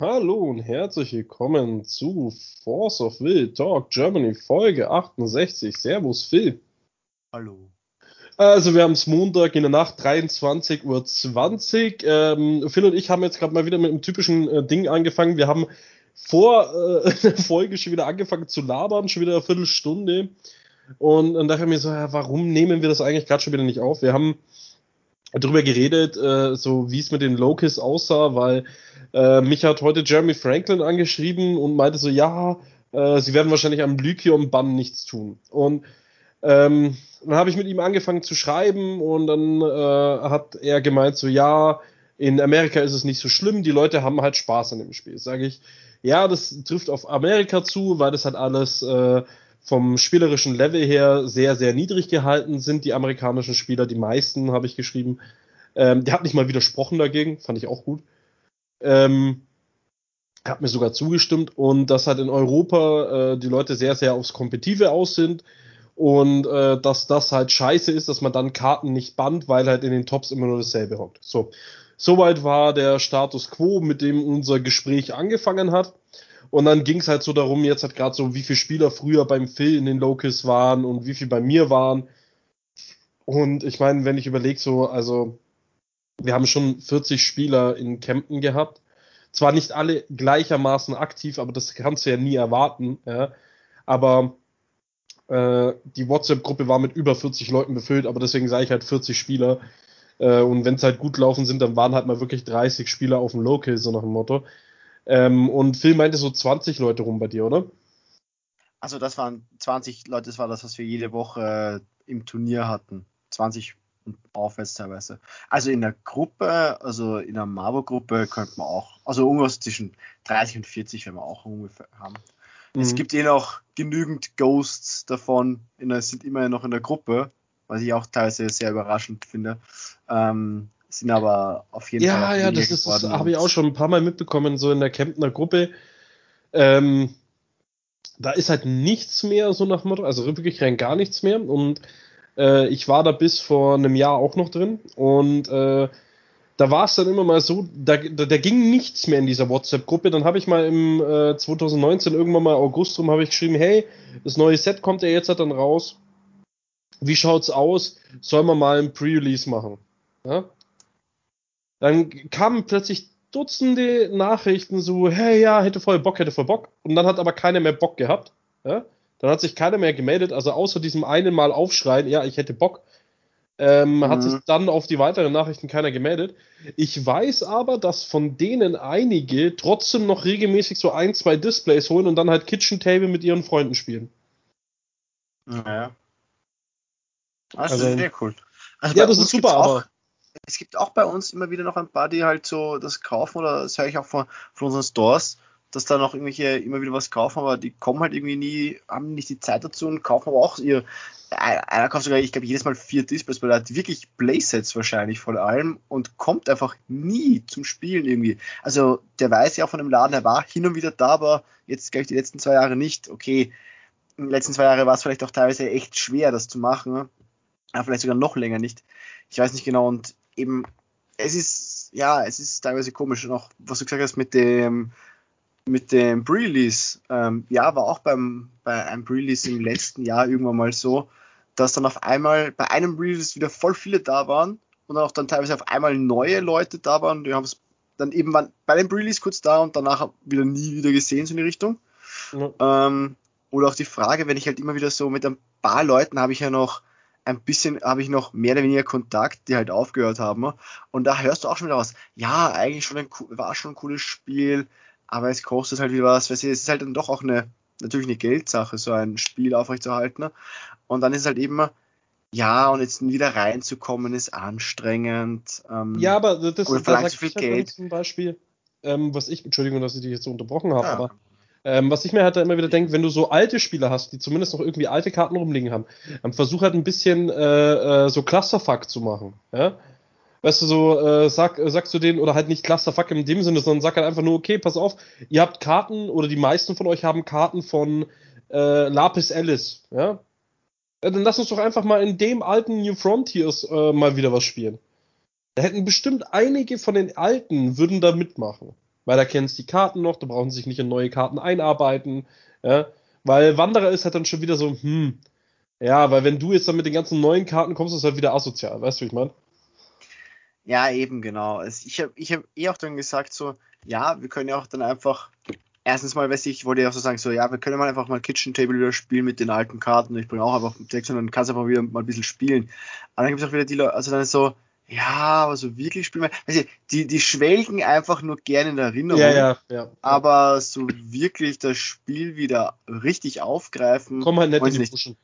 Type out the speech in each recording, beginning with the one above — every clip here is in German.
Hallo und herzlich willkommen zu Force of Will Talk Germany Folge 68. Servus Phil. Hallo. Also wir haben es Montag in der Nacht 23.20 Uhr. Ähm, Phil und ich haben jetzt gerade mal wieder mit einem typischen äh, Ding angefangen. Wir haben vor äh, der Folge schon wieder angefangen zu labern, schon wieder eine Viertelstunde. Und dann dachte ich mir so, ja, warum nehmen wir das eigentlich gerade schon wieder nicht auf? Wir haben drüber geredet, äh, so wie es mit den Locus aussah, weil äh, mich hat heute Jeremy Franklin angeschrieben und meinte so, ja, äh, sie werden wahrscheinlich am Lycium-Bann nichts tun. Und ähm, dann habe ich mit ihm angefangen zu schreiben und dann äh, hat er gemeint so, ja, in Amerika ist es nicht so schlimm, die Leute haben halt Spaß an dem Spiel. Sage ich, ja, das trifft auf Amerika zu, weil das halt alles äh, vom spielerischen Level her sehr, sehr niedrig gehalten sind, die amerikanischen Spieler, die meisten, habe ich geschrieben. Ähm, der hat nicht mal widersprochen dagegen, fand ich auch gut. Ähm, hat mir sogar zugestimmt und dass halt in Europa äh, die Leute sehr, sehr aufs Kompetitive aus sind und äh, dass das halt scheiße ist, dass man dann Karten nicht bannt, weil halt in den Tops immer nur dasselbe hockt. So, soweit war der Status quo, mit dem unser Gespräch angefangen hat. Und dann ging es halt so darum, jetzt hat gerade so, wie viele Spieler früher beim Phil in den Locals waren und wie viel bei mir waren. Und ich meine, wenn ich überlege, so, also wir haben schon 40 Spieler in Kempten gehabt. Zwar nicht alle gleichermaßen aktiv, aber das kannst du ja nie erwarten. Ja. Aber äh, die WhatsApp-Gruppe war mit über 40 Leuten befüllt, aber deswegen sage ich halt 40 Spieler. Äh, und wenn es halt gut laufen sind, dann waren halt mal wirklich 30 Spieler auf dem Local, so nach dem Motto. Ähm, und Phil meinte so 20 Leute rum bei dir, oder? Also das waren 20 Leute, das war das, was wir jede Woche äh, im Turnier hatten. 20 und aufwärts teilweise. Also in der Gruppe, also in der Marburg-Gruppe könnte man auch, also irgendwas zwischen 30 und 40 werden wir auch ungefähr haben. Mhm. Es gibt eh noch genügend Ghosts davon, der, sind immer noch in der Gruppe, was ich auch teilweise sehr überraschend finde. Ähm, sind aber auf jeden ja, Fall. Ja, ja, das ist, das habe ich auch schon ein paar Mal mitbekommen, so in der Kemptner Gruppe. Ähm, da ist halt nichts mehr, so nach Motto, also wirklich rein gar nichts mehr. Und äh, ich war da bis vor einem Jahr auch noch drin. Und äh, da war es dann immer mal so, da, da, da, ging nichts mehr in dieser WhatsApp-Gruppe. Dann habe ich mal im äh, 2019 irgendwann mal August rum habe ich geschrieben, hey, das neue Set kommt ja jetzt halt dann raus. Wie schaut's aus? Sollen wir mal ein Pre-Release machen? Ja? Dann kamen plötzlich Dutzende Nachrichten so, hey, ja, hätte voll Bock, hätte voll Bock. Und dann hat aber keiner mehr Bock gehabt. Ja? Dann hat sich keiner mehr gemeldet, also außer diesem einen Mal aufschreien, ja, ich hätte Bock, ähm, mhm. hat sich dann auf die weiteren Nachrichten keiner gemeldet. Ich weiß aber, dass von denen einige trotzdem noch regelmäßig so ein, zwei Displays holen und dann halt Kitchen Table mit ihren Freunden spielen. Ja. Das also, ist sehr cool. Also ja, das ist super, aber es gibt auch bei uns immer wieder noch ein paar, die halt so das kaufen oder das höre ich auch von, von unseren Stores, dass da noch irgendwelche immer wieder was kaufen, aber die kommen halt irgendwie nie, haben nicht die Zeit dazu und kaufen aber auch ihr. Einer kauft sogar, ich glaube, jedes Mal vier Displays, weil er hat wirklich Playsets wahrscheinlich vor allem und kommt einfach nie zum Spielen irgendwie. Also der weiß ja auch von dem Laden, er war hin und wieder da, aber jetzt, glaube ich, die letzten zwei Jahre nicht. Okay, in den letzten zwei Jahren war es vielleicht auch teilweise echt schwer, das zu machen. Aber vielleicht sogar noch länger nicht. Ich weiß nicht genau und eben, es ist, ja, es ist teilweise komisch. Und auch, was du gesagt hast mit dem, mit dem Pre-Release, ähm, ja, war auch beim, bei einem Pre-Release im letzten Jahr irgendwann mal so, dass dann auf einmal bei einem Pre-Release wieder voll viele da waren und dann auch dann teilweise auf einmal neue Leute da waren. Die haben es dann eben waren bei dem Pre-Release kurz da und danach wieder nie wieder gesehen, so in die Richtung. Ja. Ähm, oder auch die Frage, wenn ich halt immer wieder so mit ein paar Leuten habe ich ja noch ein bisschen habe ich noch mehr oder weniger Kontakt, die halt aufgehört haben. Und da hörst du auch schon wieder was. Ja, eigentlich schon ein, war schon ein cooles Spiel, aber es kostet halt wieder was. Weißt du, es ist halt dann doch auch eine, natürlich eine Geldsache, so ein Spiel aufrechtzuerhalten. Und dann ist es halt eben, ja, und jetzt wieder reinzukommen ist anstrengend. Ähm, ja, aber das, ist da viel Geld. zum Beispiel, ähm, was ich, Entschuldigung, dass ich dich jetzt so unterbrochen habe, ja. aber ähm, was ich mir halt da immer wieder denke, wenn du so alte Spieler hast, die zumindest noch irgendwie alte Karten rumliegen haben, dann versuch halt ein bisschen äh, äh, so Clusterfuck zu machen. Ja? Weißt du, so äh, sag, äh, sagst du denen, oder halt nicht Clusterfuck in dem Sinne, sondern sag halt einfach nur, okay, pass auf, ihr habt Karten, oder die meisten von euch haben Karten von äh, Lapis Alice, ja? ja? Dann lass uns doch einfach mal in dem alten New Frontiers äh, mal wieder was spielen. Da hätten bestimmt einige von den Alten würden da mitmachen. Weil da kennst die Karten noch, da brauchen sie sich nicht in neue Karten einarbeiten, ja, weil Wanderer ist halt dann schon wieder so, hm, ja, weil wenn du jetzt dann mit den ganzen neuen Karten kommst, ist halt wieder asozial, weißt du, wie ich meine? Ja, eben, genau. Ich habe ich hab eh auch dann gesagt, so, ja, wir können ja auch dann einfach, erstens mal, weiß ich, wollte ja auch so sagen, so, ja, wir können mal einfach mal Kitchen Table wieder spielen mit den alten Karten. Ich bringe auch einfach Decks und dann kannst du einfach wieder mal ein bisschen spielen. Aber dann gibt es auch wieder die Leute, also dann ist so, ja, aber so wirklich spielen du, die, die schwelgen einfach nur gerne in der Erinnerung. Ja, ja, ja. Aber so wirklich das Spiel wieder richtig aufgreifen. Komm halt nicht in die nicht. Puschen.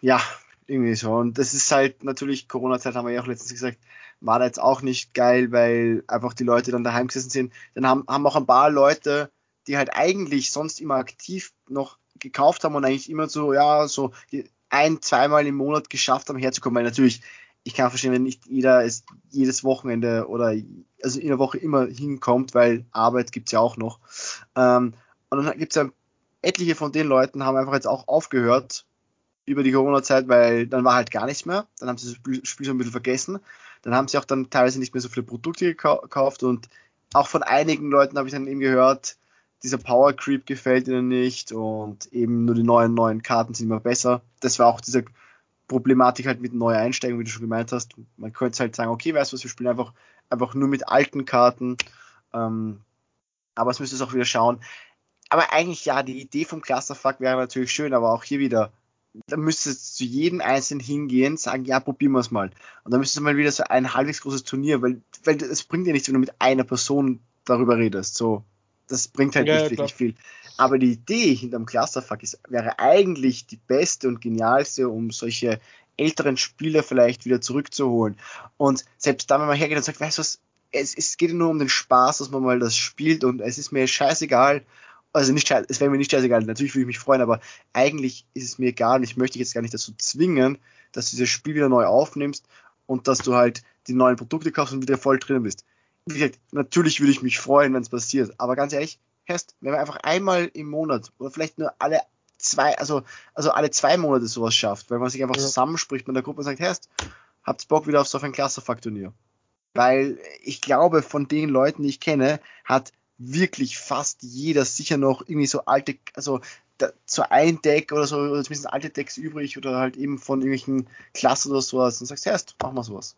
Ja, irgendwie so. Und das ist halt natürlich, Corona-Zeit haben wir ja auch letztens gesagt, war da jetzt auch nicht geil, weil einfach die Leute dann daheim gesessen sind. Dann haben, haben auch ein paar Leute, die halt eigentlich sonst immer aktiv noch gekauft haben und eigentlich immer so, ja, so ein, zweimal im Monat geschafft haben, herzukommen. Weil natürlich, ich kann verstehen, wenn nicht jeder es jedes Wochenende oder also in der Woche immer hinkommt, weil Arbeit gibt's ja auch noch. Ähm, und dann gibt's ja etliche von den Leuten haben einfach jetzt auch aufgehört, über die Corona-Zeit, weil dann war halt gar nichts mehr. Dann haben sie das Spiel so ein bisschen vergessen. Dann haben sie auch dann teilweise nicht mehr so viele Produkte gekauft und auch von einigen Leuten habe ich dann eben gehört, dieser Power Creep gefällt ihnen nicht und eben nur die neuen neuen Karten sind immer besser. Das war auch diese Problematik halt mit neuer Einsteigung, wie du schon gemeint hast. Man könnte halt sagen, okay, weißt du was, wir spielen einfach, einfach nur mit alten Karten. Ähm, aber es müsste es auch wieder schauen. Aber eigentlich ja, die Idee vom Clusterfuck wäre natürlich schön, aber auch hier wieder, da müsste es zu jedem Einzelnen hingehen, sagen, ja, probieren wir es mal. Und dann müsste es mal wieder so ein halbwegs großes Turnier, weil, weil es bringt ja nichts, wenn du mit einer Person darüber redest. So, das bringt halt ja, nicht ja, wirklich viel. Aber die Idee hinterm Clusterfuck ist, wäre eigentlich die beste und genialste, um solche älteren Spieler vielleicht wieder zurückzuholen. Und selbst dann, wenn man hergeht und sagt, weißt du was, es, es geht nur um den Spaß, dass man mal das spielt und es ist mir scheißegal, also nicht es wäre mir nicht scheißegal, natürlich würde ich mich freuen, aber eigentlich ist es mir egal und ich möchte dich jetzt gar nicht dazu zwingen, dass du dieses Spiel wieder neu aufnimmst und dass du halt die neuen Produkte kaufst und wieder voll drin bist. Natürlich würde ich mich freuen, wenn es passiert, aber ganz ehrlich, Herst, wenn man einfach einmal im Monat oder vielleicht nur alle zwei, also, also alle zwei Monate sowas schafft, weil man sich einfach ja. zusammenspricht mit der Gruppe und sagt, Herst, habt Bock wieder auf so ein Clusterfuck-Turnier? Weil ich glaube, von den Leuten, die ich kenne, hat wirklich fast jeder sicher noch irgendwie so alte, also da, so ein Deck oder so, oder zumindest alte Decks übrig oder halt eben von irgendwelchen Klassen oder sowas und sagst, erst, mach mal sowas.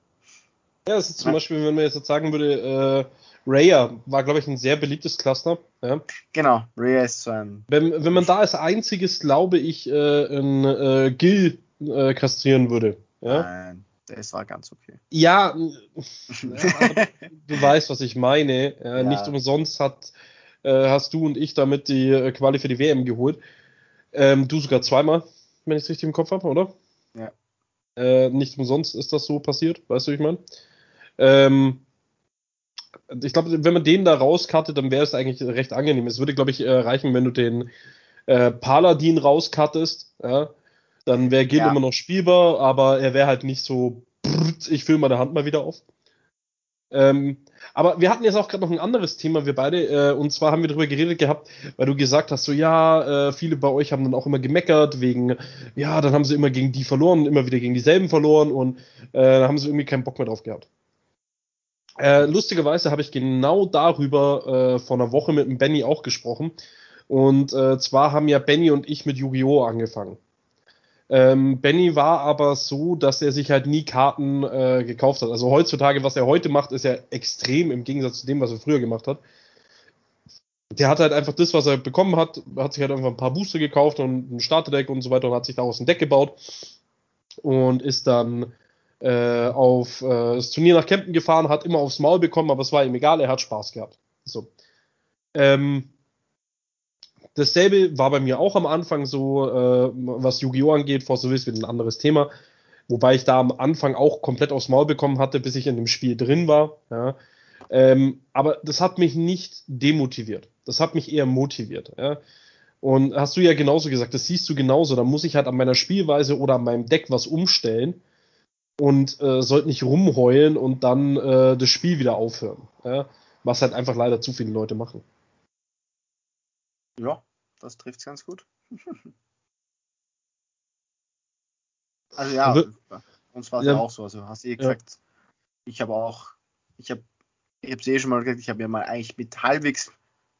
Ja, das ist zum. Beispiel, wenn man jetzt sagen würde, äh, Raya war, glaube ich, ein sehr beliebtes Cluster. Ja. Genau, Raya ist so ein. Wenn, wenn man da als einziges, glaube ich, äh, ein äh, Gil äh, kastrieren würde. Ja? Nein. Das war ganz okay. Ja, ja du weißt, was ich meine. Ja, ja. Nicht umsonst hat, äh, hast du und ich damit die äh, Quali für die WM geholt. Ähm, du sogar zweimal, wenn ich es richtig im Kopf habe, oder? Ja. Äh, nicht umsonst ist das so passiert, weißt du, wie ich meine? Ähm, ich glaube, wenn man den da rauskartet, dann wäre es eigentlich recht angenehm. Es würde, glaube ich, äh, reichen, wenn du den äh, Paladin rauskartest, ja, dann wäre Gil ja. immer noch spielbar, aber er wäre halt nicht so, ich fülle meine Hand mal wieder auf. Ähm, aber wir hatten jetzt auch gerade noch ein anderes Thema, wir beide, äh, und zwar haben wir darüber geredet gehabt, weil du gesagt hast, so ja, äh, viele bei euch haben dann auch immer gemeckert, wegen, ja, dann haben sie immer gegen die verloren immer wieder gegen dieselben verloren und äh, dann haben sie irgendwie keinen Bock mehr drauf gehabt. Äh, lustigerweise habe ich genau darüber äh, vor einer Woche mit dem Benny auch gesprochen. Und äh, zwar haben ja Benny und ich mit Yu-Gi-Oh! angefangen. Ähm, Benny war aber so, dass er sich halt nie Karten äh, gekauft hat. Also heutzutage, was er heute macht, ist ja extrem im Gegensatz zu dem, was er früher gemacht hat. Der hat halt einfach das, was er bekommen hat, hat sich halt einfach ein paar Booster gekauft und ein Starterdeck und so weiter und hat sich daraus ein Deck gebaut und ist dann äh, auf äh, das Turnier nach Kempten gefahren, hat immer aufs Maul bekommen, aber es war ihm egal, er hat Spaß gehabt. So. Ähm, Dasselbe war bei mir auch am Anfang so, äh, was Yu-Gi-Oh! angeht, Force of wieder ein anderes Thema. Wobei ich da am Anfang auch komplett aufs Maul bekommen hatte, bis ich in dem Spiel drin war. Ja. Ähm, aber das hat mich nicht demotiviert. Das hat mich eher motiviert. Ja. Und hast du ja genauso gesagt, das siehst du genauso. Da muss ich halt an meiner Spielweise oder an meinem Deck was umstellen und äh, sollte nicht rumheulen und dann äh, das Spiel wieder aufhören. Ja. Was halt einfach leider zu viele Leute machen. Ja, das trifft ganz gut. also ja, bei uns war es ja. ja. auch so. Also hast du eh gesagt, ja. ich habe auch, ich habe ich habe es eh schon mal gesagt, ich habe ja mal eigentlich mit halbwegs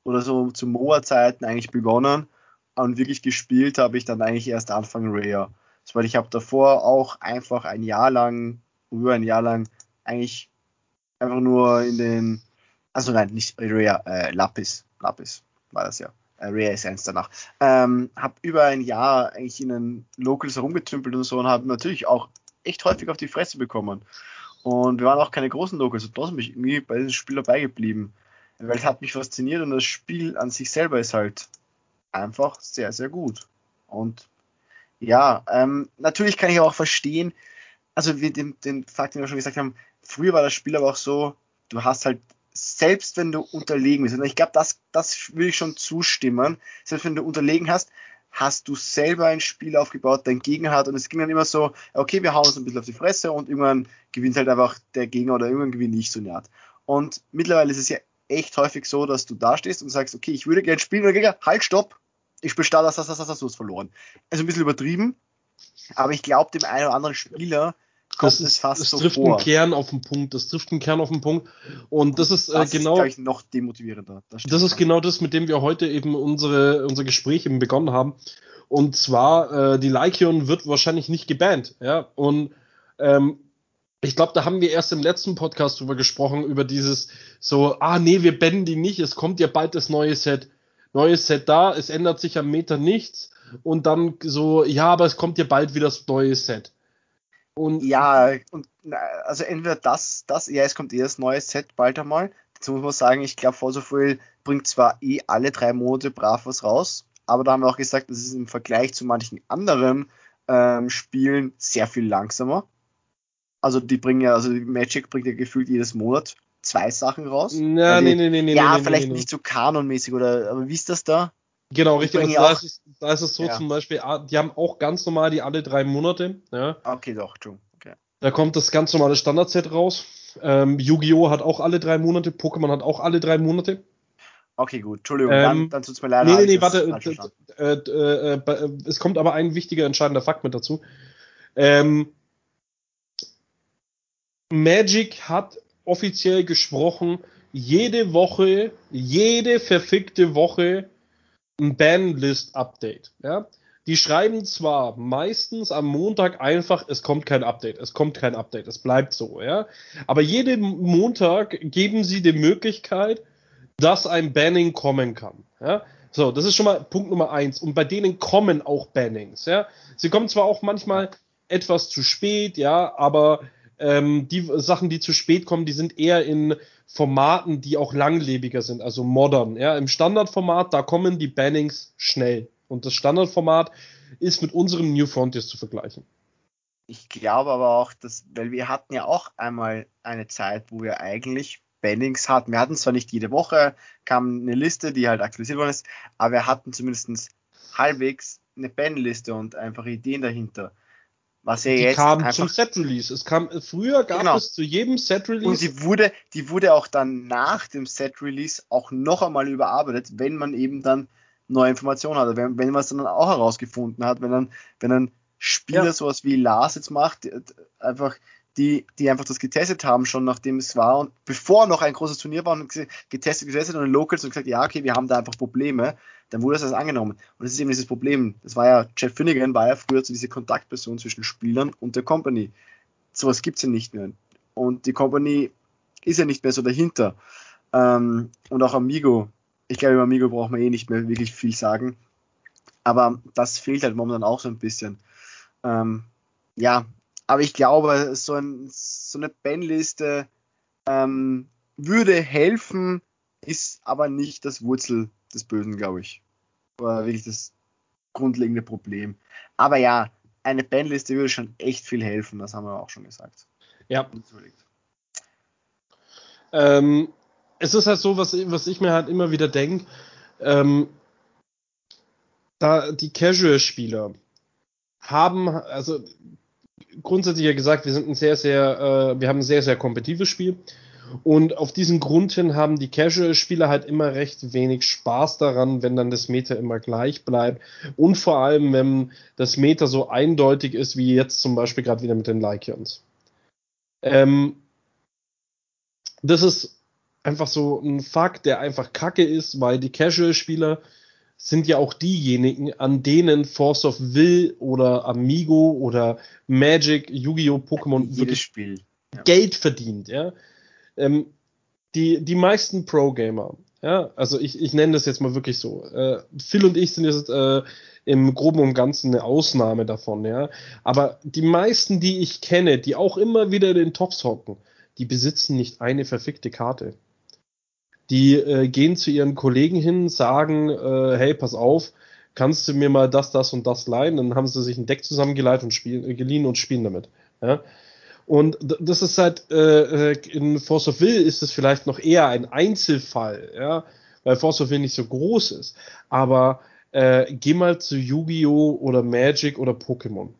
oder so zu Moa-Zeiten eigentlich begonnen und wirklich gespielt habe ich dann eigentlich erst Anfang Rare. Weil ich habe davor auch einfach ein Jahr lang, über ein Jahr lang eigentlich einfach nur in den, also nein, nicht Rare, äh, Lapis, Lapis war das ja. Äh, Rare Essence danach. Ähm, habe über ein Jahr eigentlich in den Locals herumgetümpelt und so und habe natürlich auch echt häufig auf die Fresse bekommen. Und wir waren auch keine großen Locals und trotzdem bin ich irgendwie bei diesem Spiel dabei geblieben. Weil es hat mich fasziniert und das Spiel an sich selber ist halt einfach sehr, sehr gut. Und ja, ähm, natürlich kann ich auch verstehen, also wie den, den Fakt, den wir schon gesagt haben, früher war das Spiel aber auch so, du hast halt, selbst wenn du unterlegen bist, und ich glaube, das, das will ich schon zustimmen, selbst wenn du unterlegen hast, hast du selber ein Spiel aufgebaut, dein Gegner hat, und es ging dann immer so, okay, wir hauen uns ein bisschen auf die Fresse und irgendwann gewinnt halt einfach der Gegner oder irgendwann gewinne ich so Art. Und mittlerweile ist es ja echt häufig so, dass du da stehst und sagst, okay, ich würde gerne spielen, und der Gegner, halt, stopp, ich spiele da, das, das, das, das, du hast verloren. Also ein bisschen übertrieben, aber ich glaube, dem einen oder anderen Spieler kommt das es fast das so trifft vor. einen Kern auf den Punkt. Das trifft einen Kern auf den Punkt. Und das ist äh, das genau. Ist, ich, noch demotivierender. Das, das ist genau das, mit dem wir heute eben unsere, unser Gespräch eben begonnen haben. Und zwar, äh, die Lycion wird wahrscheinlich nicht gebannt. Ja, und ähm, ich glaube, da haben wir erst im letzten Podcast drüber gesprochen, über dieses so, ah nee, wir bannen die nicht, es kommt ja bald das neue Set neues Set da, es ändert sich am Meter nichts und dann so, ja, aber es kommt ja bald wieder das neue Set. Und ja, und also entweder das, das, ja, es kommt eh das neue Set bald einmal. Dazu muss man sagen, ich glaube, Forsofuel bringt zwar eh alle drei Monate brav was raus, aber da haben wir auch gesagt, das ist im Vergleich zu manchen anderen ähm, Spielen sehr viel langsamer. Also die bringen ja, also Magic bringt ja gefühlt jedes Monat zwei Sachen raus. Ja, nee, nee, nee, nee. Ja, nee, vielleicht nee, nicht so kanonmäßig oder, aber wie ist das da? Genau, richtig. Also da, ist es, da ist es so Ja. zum Beispiel, ah, die haben auch ganz normal die alle drei Monate. Ja. Okay, doch, Entschuldigung. Okay. Da kommt das ganz normale Standardset raus. Ähm, Yu-Gi-Oh! hat auch alle drei Monate, Pokémon hat auch alle drei Monate. Okay, gut. Entschuldigung, Ähm, dann, dann tut's mir leid. Nee, nee, nee, warte. äh, äh, äh, es kommt aber ein wichtiger, entscheidender Fakt mit dazu. Ähm, Magic hat offiziell gesprochen, jede Woche, jede verfickte Woche ein Banlist-Update. Ja? Die schreiben zwar meistens am Montag einfach, es kommt kein Update, es kommt kein Update, es bleibt so, ja. Aber jeden Montag geben sie die Möglichkeit, dass ein Banning kommen kann. Ja? So, das ist schon mal Punkt Nummer eins. Und bei denen kommen auch Bannings. Ja? Sie kommen zwar auch manchmal etwas zu spät, ja, aber ähm, die Sachen, die zu spät kommen, die sind eher in Formaten, die auch langlebiger sind, also modern. Ja? Im Standardformat, da kommen die Bannings schnell. Und das Standardformat ist mit unserem New Frontiers zu vergleichen. Ich glaube aber auch, dass, weil wir hatten ja auch einmal eine Zeit, wo wir eigentlich Bannings hatten. Wir hatten zwar nicht jede Woche, kam eine Liste, die halt aktualisiert worden ist, aber wir hatten zumindest halbwegs eine Ban-Liste und einfach Ideen dahinter. Was ja Die jetzt kam einfach zum Set-Release. Es kam, früher gab Genau. es zu jedem und Set-Release die wurde, die wurde auch dann nach dem Set-Release auch noch einmal überarbeitet, wenn man eben dann neue Informationen hatte, wenn, wenn man es dann auch herausgefunden hat, wenn dann, wenn ein Spieler Ja. sowas wie Lars jetzt macht, die- einfach die, die einfach das getestet haben, schon nachdem es war und bevor noch ein großes Turnier war und ge- getestet, getestet und in Locals und gesagt, ja, okay, wir haben da einfach Probleme, dann wurde das angenommen. Und das ist eben dieses Problem. Das war ja, Chad Finnegan war ja früher so diese Kontaktperson zwischen Spielern und der Company. Sowas gibt's ja nicht mehr. Und die Company ist ja nicht mehr so dahinter. Ähm, und auch Amigo. Ich glaube, über Amigo braucht man eh nicht mehr wirklich viel sagen. Aber das fehlt halt momentan auch so ein bisschen. Ähm, ja, aber ich glaube, so, ein, so eine Bandliste ähm, würde helfen, ist aber nicht das Wurzel des Bösen, glaube ich. Oder wirklich das grundlegende Problem. Aber ja, eine Bandliste würde schon echt viel helfen, das haben wir auch schon gesagt. Ja. Ähm, es ist halt so, was, was ich mir halt immer wieder denke, ähm, da die Casual-Spieler haben, also grundsätzlich ja gesagt, wir sind ein sehr, sehr, äh, wir haben ein sehr, sehr kompetitives Spiel. Und auf diesen Grund hin haben die Casual-Spieler halt immer recht wenig Spaß daran, wenn dann das Meta immer gleich bleibt. Und vor allem, wenn das Meta so eindeutig ist, wie jetzt zum Beispiel gerade wieder mit den Lycions. Ähm, das ist einfach so ein Fakt, der einfach kacke ist, weil die Casual-Spieler sind ja auch diejenigen, an denen Force of Will oder Amigo oder Magic, Yu-Gi-Oh!, Pokémon wirklich Spiel. Ja. Geld verdient, ja. Ähm, die, die meisten Pro-Gamer, ja, also ich, ich nenne das jetzt mal wirklich so. Äh, Phil und ich sind jetzt äh, im Groben und Ganzen eine Ausnahme davon, ja. Aber die meisten, die ich kenne, die auch immer wieder den Tops hocken, die besitzen nicht eine verfickte Karte. Die äh, gehen zu ihren Kollegen hin, sagen, äh, hey, pass auf, kannst du mir mal das, das und das leihen? Dann haben sie sich ein Deck zusammengeleitet und spielen, geliehen und spielen damit. Ja? Und das ist halt, äh, äh, in Force of Will ist es vielleicht noch eher ein Einzelfall, ja, weil Force of Will nicht so groß ist. Aber äh, geh mal zu Yu-Gi-Oh! oder Magic oder Pokémon.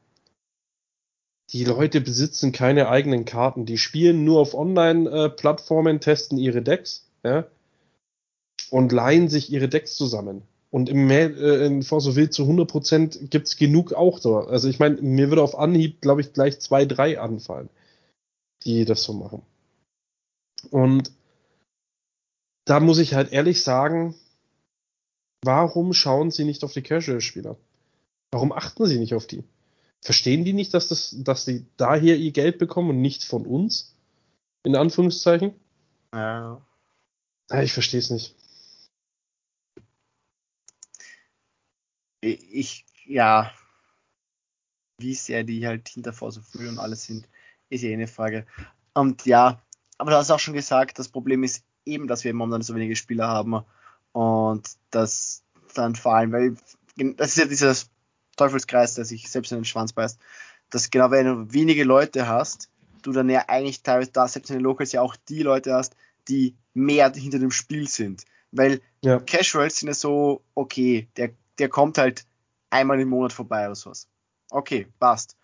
Die Leute besitzen keine eigenen Karten, die spielen nur auf Online-Plattformen, testen ihre Decks, ja, und leihen sich ihre Decks zusammen. Und im äh, in Force of Will zu 100% gibt's genug auch so. Also ich meine, mir würde auf Anhieb, glaube ich, gleich zwei, drei anfallen, die das so machen. Und da muss ich halt ehrlich sagen, warum schauen sie nicht auf die Casual-Spieler? Warum achten sie nicht auf die? Verstehen die nicht, dass, das, dass sie daher ihr Geld bekommen und nicht von uns? In Anführungszeichen? Ja. Ich verstehe es nicht. Ich, ja, wie sehr die halt hinter Force of Will und alles sind, ist ja eh eine Frage. Und ja, aber du hast auch schon gesagt, das Problem ist eben, dass wir momentan so wenige Spieler haben und das dann vor allem, weil das ist ja dieser Teufelskreis, der sich selbst in den Schwanz beißt, dass genau wenn du wenige Leute hast, du dann ja eigentlich teilweise da selbst in den Locals ja auch die Leute hast, die mehr hinter dem Spiel sind. Weil Ja. Casuals sind ja so, okay, der, der kommt halt einmal im Monat vorbei oder sowas. Okay, passt.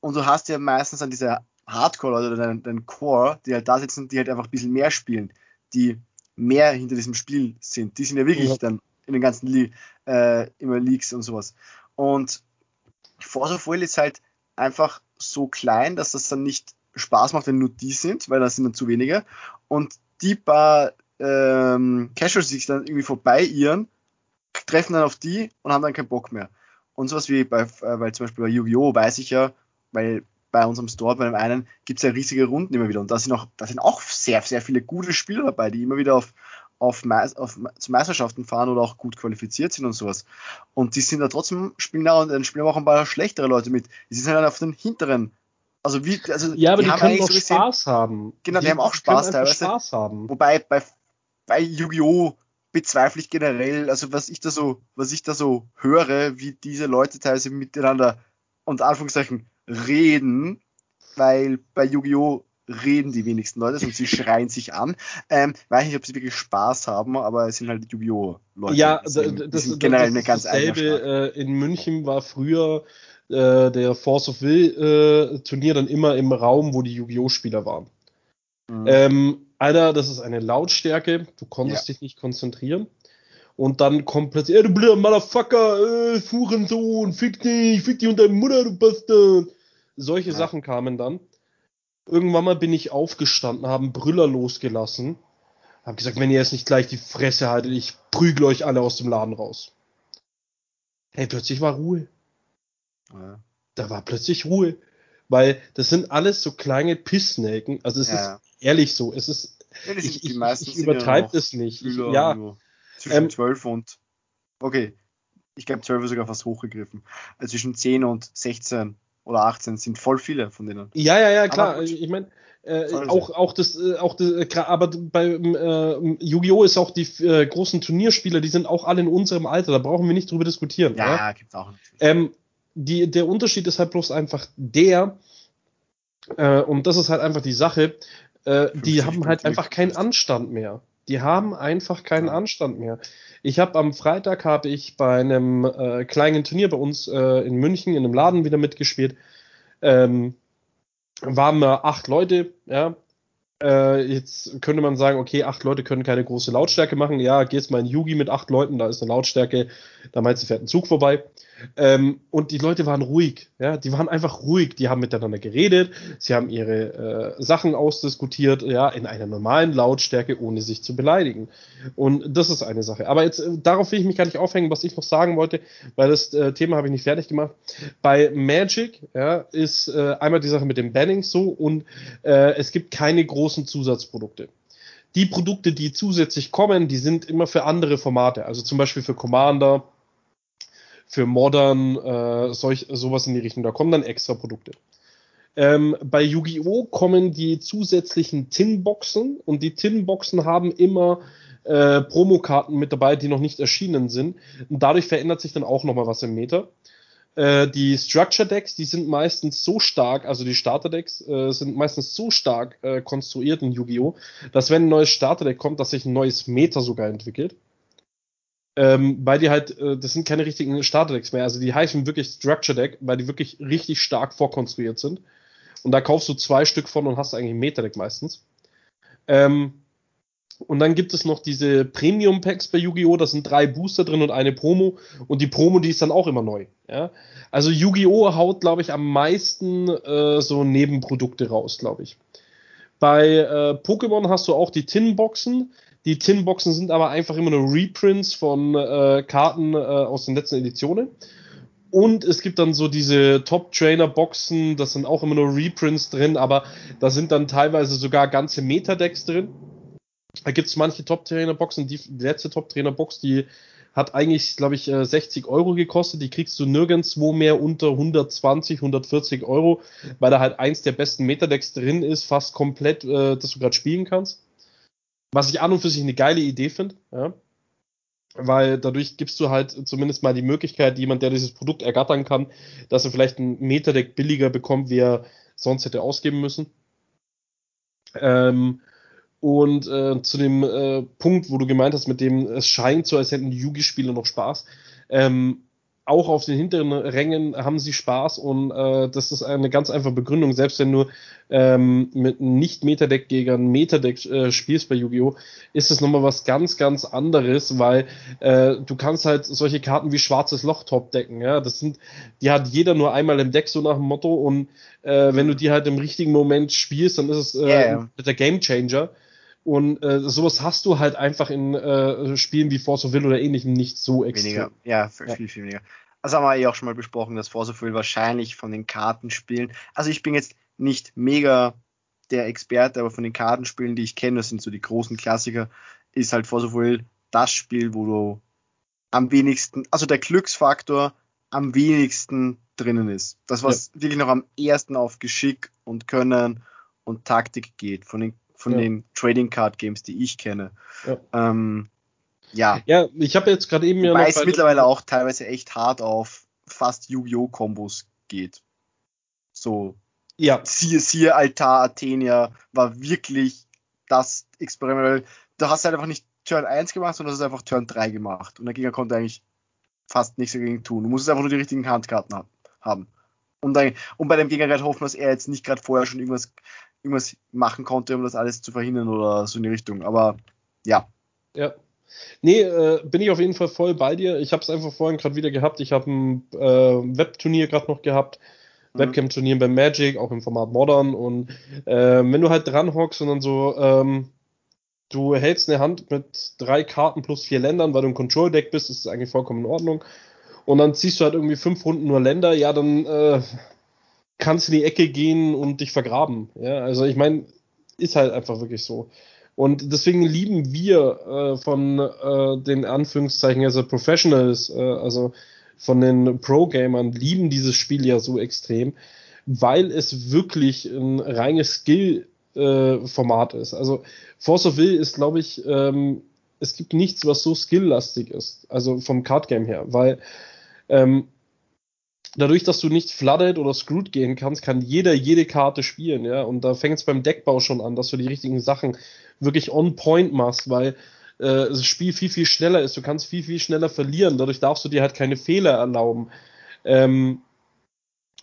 Und du hast ja meistens an diese Hardcore oder deinen, Core, die halt da sitzen, die halt einfach ein bisschen mehr spielen, die mehr hinter diesem Spiel sind. Die sind ja wirklich Ja. dann in den ganzen Le äh, immer Leaks und sowas. Und Force of Will ist halt einfach so klein, dass das dann nicht Spaß macht, wenn nur die sind, weil das sind dann zu wenige. Und die paar ähm, Casuals, die sich dann irgendwie vorbeiirren, treffen dann auf die und haben dann keinen Bock mehr. Und sowas wie bei, äh, weil zum Beispiel bei Yu-Gi-Oh! weiß ich ja, weil bei unserem Store, bei dem einen, gibt es ja riesige Runden immer wieder. Und da sind auch, da sind auch sehr, sehr viele gute Spieler dabei, die immer wieder auf, auf, Meis- auf zu Meisterschaften fahren oder auch gut qualifiziert sind und sowas. Und die sind da trotzdem, spielen da und dann spielen auch ein paar schlechtere Leute mit. Die sind halt auf den hinteren. Also wie, also Ja, aber die, haben können doch so gesehen- Spaß haben. Genau, die haben auch Spaß teilweise. Spaß haben. Wobei bei, bei Yu-Gi-Oh! bezweifle ich generell, also was ich da so, was ich da so höre, wie diese Leute teilweise miteinander unter Anführungszeichen reden, weil bei Yu-Gi-Oh! reden die wenigsten Leute und sie schreien sich an. Ähm, weiß nicht, ob sie wirklich Spaß haben, aber es sind halt Yu-Gi-Oh! Leute. Ja, sind, das, sind das, generell das eine ist ganz dasselbe. Äh, in München war früher äh, der Force of Will äh, Turnier dann immer im Raum, wo die Yu-Gi-Oh! Spieler waren. Mhm. Ähm, Alter, das ist eine Lautstärke, du konntest dich nicht konzentrieren. Und dann kommt plötzlich, ey, du blöder Motherfucker, äh, Hurensohn, fick dich, fick dich und deine Mutter, du Bastard. Solche Ja. Sachen kamen dann. Irgendwann mal bin ich aufgestanden, haben Brüller losgelassen, hab gesagt, wenn ihr jetzt nicht gleich die Fresse haltet, ich prügle euch alle aus dem Laden raus. Hey, plötzlich war Ruhe. Ja. Da war plötzlich Ruhe. Weil das sind alles so kleine Pissnelken. Also es Ja. ist ehrlich so. Es ist Ja, ich, ich, ich übertreibe das nicht. Ich, ja, zwischen Ähm, 12 und okay, ich glaube 12 ist sogar fast hochgegriffen. Also zwischen 10 und 16 oder 18 sind voll viele von denen. ja, ja, ja, klar. Ich meine, äh, auch, auch das, äh, auch das, äh, aber beim äh, Yu-Gi-Oh! ist auch die äh, großen Turnierspieler, die sind auch alle in unserem Alter. Da brauchen wir nicht drüber diskutieren. Ja, Ja. gibt's auch natürlich. Ähm, die, der Unterschied ist halt bloß einfach der, äh, und das ist halt einfach die Sache, äh, die 50, haben halt 50, einfach keinen 50. Anstand mehr. Die haben einfach keinen Ja. Anstand mehr. Ich habe am Freitag habe ich bei einem äh, kleinen Turnier bei uns äh, in München in einem Laden wieder mitgespielt. Ähm, waren wir acht Leute, ja. Äh, jetzt könnte man sagen, okay, acht Leute können keine große Lautstärke machen. Ja, gehst mal in Yugi mit acht Leuten, da ist eine Lautstärke, da meinst du, fährt ein Zug vorbei. Ähm, und die Leute waren ruhig, ja, die waren einfach ruhig, die haben miteinander geredet, sie haben ihre äh, Sachen ausdiskutiert, ja, in einer normalen Lautstärke, ohne sich zu beleidigen. Und das ist eine Sache. Aber jetzt, äh, darauf will ich mich gar nicht aufhängen, was ich noch sagen wollte, weil das äh, Thema habe ich nicht fertig gemacht. Bei Magic, ja, ist äh, einmal die Sache mit dem Banning so und äh, es gibt keine großen Zusatzprodukte die Produkte, die zusätzlich kommen, die sind immer für andere Formate. Also zum Beispiel für Commander, für Modern, äh, solch, sowas in die Richtung. Da kommen dann extra Produkte. Ähm, bei Yu-Gi-Oh! kommen die zusätzlichen Tin-Boxen und die Tin-Boxen haben immer äh, Promokarten mit dabei, die noch nicht erschienen sind. Und dadurch verändert sich dann auch nochmal was im Meter. Äh, die Structure Decks, die sind meistens so stark, also die Starter Decks äh, sind meistens so stark äh, konstruiert in Yu-Gi-Oh!, dass wenn ein neues Starter Deck kommt, dass sich ein neues Meter sogar entwickelt ähm, weil die halt, äh, das sind keine richtigen Starterdecks mehr. Also die heißen wirklich Structure Deck, weil die wirklich richtig stark vorkonstruiert sind. Und da kaufst du zwei Stück von und hast eigentlich ein Meta-Deck meistens. Ähm, und dann gibt es noch diese Premium Packs bei Yu-Gi-Oh! Da sind drei Booster drin und eine Promo. Und die Promo, die ist dann auch immer neu. Ja? Also Yu-Gi-Oh! haut, glaube ich, am meisten äh, so Nebenprodukte raus, glaube ich. Bei äh, Pokémon hast du auch die Tin-Boxen. Die Tin-Boxen sind aber einfach immer nur Reprints von äh, Karten äh, aus den letzten Editionen. Und es gibt dann so diese Top-Trainer-Boxen, das sind auch immer nur Reprints drin, aber da sind dann teilweise sogar ganze Metadecks drin. Da gibt es manche Top-Trainer-Boxen, die, die letzte Top-Trainer-Box, die hat eigentlich, glaube ich, 60 äh, Euro gekostet. Die kriegst du nirgendwo mehr unter 120, 140 Euro, weil da halt eins der besten Metadecks drin ist, fast komplett, äh, dass du gerade spielen kannst. Was ich an und für sich eine geile Idee finde, ja. Weil dadurch gibst du halt zumindest mal die Möglichkeit, jemand, der dieses Produkt ergattern kann, dass er vielleicht ein Metadeck billiger bekommt, wie er sonst hätte ausgeben müssen. Ähm, und äh, zu dem äh, Punkt, wo du gemeint hast, mit dem es scheint so, als hätten die Yugi-Spieler noch Spaß. Ähm, auch auf den hinteren Rängen haben sie Spaß und äh, das ist eine ganz einfache Begründung. Selbst wenn du ähm, mit nicht Metadeck gegen ein Metadeck äh, spielst bei Yu-Gi-Oh!, ist es nochmal was ganz, ganz anderes, weil äh, du kannst halt solche Karten wie Schwarzes Loch top decken. Ja? Das sind, die hat jeder nur einmal im Deck, so nach dem Motto. Und äh, wenn du die halt im richtigen Moment spielst, dann ist es äh, yeah. der Game Changer. Und äh, sowas hast du halt einfach in äh, Spielen wie Force of Will oder ähnlichem nicht so extrem. Weniger, ja, viel, ja. viel, weniger. Also haben wir eh auch schon mal besprochen, dass Force of Will wahrscheinlich von den Kartenspielen, also ich bin jetzt nicht mega der Experte, aber von den Kartenspielen, die ich kenne, das sind so die großen Klassiker, ist halt Force of Will das Spiel, wo du am wenigsten, also der Glücksfaktor am wenigsten drinnen ist. Das, was ja. wirklich noch am ersten auf Geschick und Können und Taktik geht, von den von ja. den Trading Card Games, die ich kenne. Ja. Ähm, ja. ja, ich habe jetzt gerade eben ja Wobei es mittlerweile auch teilweise echt hart auf fast Yu-Gi-Oh! Kombos geht. So. Ja. Siehe, siehe Altar Athenia war wirklich das Experiment. Du hast halt einfach nicht Turn 1 gemacht, sondern du hast einfach Turn 3 gemacht. Und der Gegner konnte eigentlich fast nichts dagegen tun. Du musst einfach nur die richtigen Handkarten haben. Und, dann, und bei dem Gegner halt hoffen, dass er jetzt nicht gerade vorher schon irgendwas irgendwas machen konnte, um das alles zu verhindern oder so in die Richtung. Aber ja. Ja. Nee, äh, bin ich auf jeden Fall voll bei dir. Ich habe es einfach vorhin gerade wieder gehabt. Ich habe ein äh, Webturnier gerade noch gehabt. Mhm. Webcam-Turnier bei Magic, auch im Format Modern. Und äh, wenn du halt dran hockst und dann so, ähm, du hältst eine Hand mit drei Karten plus vier Ländern, weil du ein Control-Deck bist, ist das eigentlich vollkommen in Ordnung. Und dann ziehst du halt irgendwie fünf Runden nur Länder, ja, dann äh, kannst in die Ecke gehen und dich vergraben. Ja, also ich meine, ist halt einfach wirklich so. Und deswegen lieben wir äh, von äh, den Anführungszeichen, also Professionals, äh, also von den Pro-Gamern, lieben dieses Spiel ja so extrem, weil es wirklich ein reines Skill-Format ist. Also Force of Will ist, glaube ich, ähm, es gibt nichts, was so skill-lastig ist, also vom Card-Game her, weil ähm, dadurch, dass du nicht flooded oder screwed gehen kannst, kann jeder jede Karte spielen, ja. Und da fängt es beim Deckbau schon an, dass du die richtigen Sachen wirklich on point machst, weil äh, das Spiel viel, viel schneller ist. Du kannst viel, viel schneller verlieren. Dadurch darfst du dir halt keine Fehler erlauben. Ähm,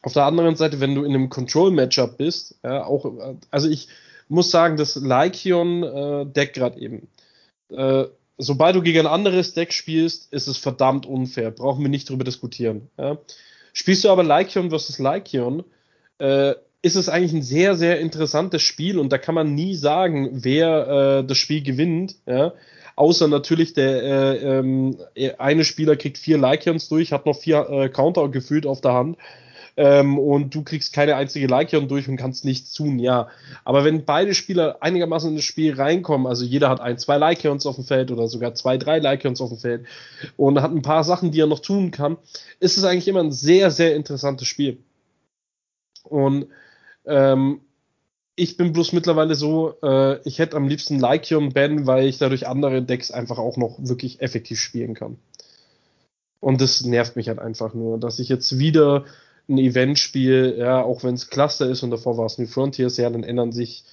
auf der anderen Seite, wenn du in einem Control-Matchup bist, ja, auch, also ich muss sagen, das Lycion-Deck äh, gerade eben. Äh, sobald du gegen ein anderes Deck spielst, ist es verdammt unfair. Brauchen wir nicht drüber diskutieren. Ja? Spielst du aber Lycion versus Lycion, äh, ist es eigentlich ein sehr, sehr interessantes Spiel und da kann man nie sagen, wer äh, das Spiel gewinnt. Ja? Außer natürlich der äh, ähm, eine Spieler kriegt vier Lycions durch, hat noch vier äh, Counter gefühlt auf der Hand ähm, und du kriegst keine einzige Lycion durch und kannst nichts tun, ja. Aber wenn beide Spieler einigermaßen in das Spiel reinkommen, also jeder hat ein, zwei Lycions auf dem Feld oder sogar zwei, drei Lycions auf dem Feld und hat ein paar Sachen, die er noch tun kann, ist es eigentlich immer ein sehr, sehr interessantes Spiel. Und ähm, ich bin bloß mittlerweile so, äh, ich hätte am liebsten Lycion Ben, weil ich dadurch andere Decks einfach auch noch wirklich effektiv spielen kann. Und das nervt mich halt einfach nur, dass ich jetzt wieder ein Event spiele, ja, auch wenn es Cluster ist und davor war es New Frontiers, ja, dann ändern sich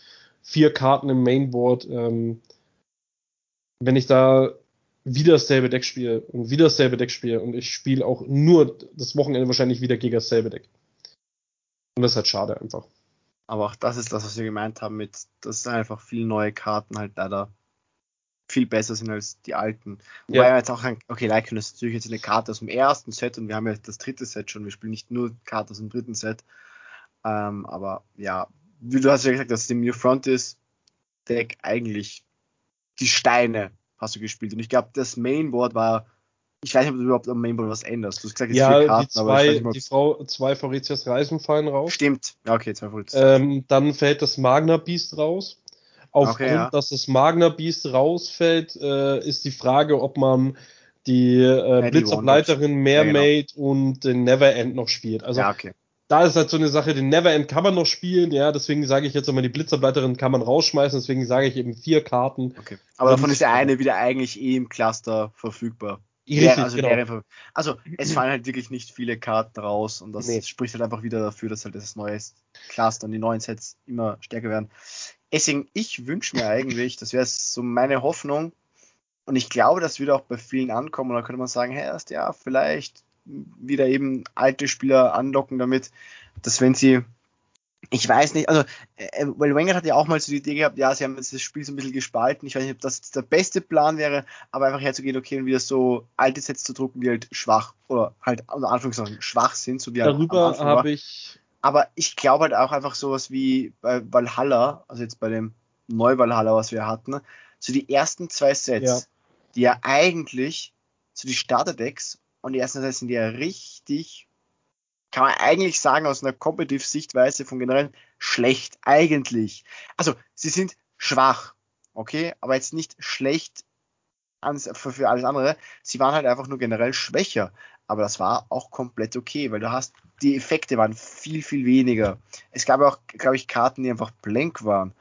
vier Karten im Mainboard. Ähm, wenn ich da wieder dasselbe Deck spiele und wieder dasselbe Deck spiele und ich spiele auch nur das Wochenende wahrscheinlich wieder gegen dasselbe Deck. Und das ist halt schade einfach. Aber auch das ist das, was wir gemeint haben mit, dass einfach viele neue Karten halt leider viel besser sind als die alten. Wobei ja. jetzt auch ein, okay, Lycan ist natürlich jetzt eine Karte aus dem ersten Set und wir haben ja das dritte Set schon. Wir spielen nicht nur Karten aus dem dritten Set. Ähm, aber ja, wie du hast ja gesagt, dass dem New Frontiers Deck eigentlich die Steine hast du gespielt. Und ich glaube, das Mainboard war ich weiß nicht, ob du überhaupt am Mainboard was änderst. Du hast gesagt, jetzt ja, vier Karten, die zwei, aber nicht, die Frau, zwei Fauritias Reisen fallen raus. Stimmt. Ja, okay, zwei Fauritias. Ähm, dann fällt das Magna Beast raus. Aufgrund, okay, ja. dass das Magna Beast rausfällt, äh, ist die Frage, ob man die äh, Blitzableiterin Mermaid ja, genau. und den Neverend noch spielt. Also ja, okay. da ist halt so eine Sache, den Neverend kann man noch spielen, ja, deswegen sage ich jetzt immer, die Blitzableiterin kann man rausschmeißen, deswegen sage ich eben vier Karten. Okay. Aber davon ist ja eine wieder eigentlich eh im Cluster verfügbar. Richtig, also, genau. also es fallen halt wirklich nicht viele Karten raus und das nee. spricht halt einfach wieder dafür, dass halt das neue Cluster und die neuen Sets immer stärker werden. Deswegen, ich wünsche mir eigentlich, das wäre so meine Hoffnung, und ich glaube, das würde auch bei vielen ankommen, und da könnte man sagen, hey, erst ja, vielleicht wieder eben alte Spieler anlocken damit, dass wenn sie, ich weiß nicht, also, äh, weil Wenger hat ja auch mal so die Idee gehabt, ja, sie haben jetzt das Spiel so ein bisschen gespalten, ich weiß nicht, ob das der beste Plan wäre, aber einfach herzugehen, okay, und wieder so alte Sets zu drucken, die halt schwach, oder halt unter Anführungszeichen schwach sind, so wie halt Darüber habe ich aber ich glaube halt auch einfach sowas wie bei Valhalla, also jetzt bei dem Neu-Valhalla, was wir hatten, so die ersten zwei Sets, ja. die ja eigentlich, so die Starterdecks und die ersten Sets sind ja richtig, kann man eigentlich sagen, aus einer Competitive-Sichtweise von generell schlecht, eigentlich. Also, sie sind schwach, okay, aber jetzt nicht schlecht für alles andere. Sie waren halt einfach nur generell schwächer. Aber das war auch komplett okay, weil du hast, die Effekte waren viel, viel weniger. Es gab auch, glaube ich, Karten, die einfach blank waren.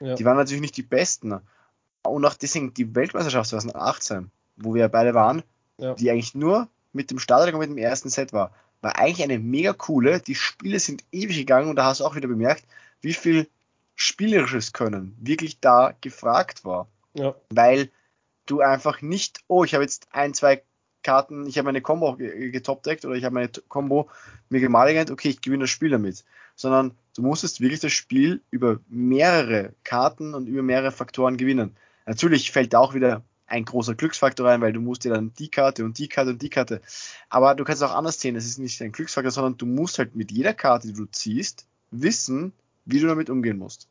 Ja. Die waren natürlich nicht die besten. Und auch deswegen die Weltmeisterschaft 2018, wo wir beide waren, ja. die eigentlich nur mit dem Starter und mit dem ersten Set war, war eigentlich eine mega coole. Die Spiele sind ewig gegangen und da hast du auch wieder bemerkt, wie viel spielerisches Können wirklich da gefragt war. Ja. Weil du einfach nicht, oh, ich habe jetzt ein, zwei Karten, ich habe meine Combo getopdeckt oder ich habe meine Combo mir gemaligent, okay, ich gewinne das Spiel damit. Sondern du musstest wirklich das Spiel über mehrere Karten und über mehrere Faktoren gewinnen. Natürlich fällt da auch wieder ein großer Glücksfaktor rein, weil du musst dir dann die Karte und die Karte und die Karte. Aber du kannst es auch anders sehen. Es ist nicht ein Glücksfaktor, sondern du musst halt mit jeder Karte, die du ziehst, wissen, wie du damit umgehen musst.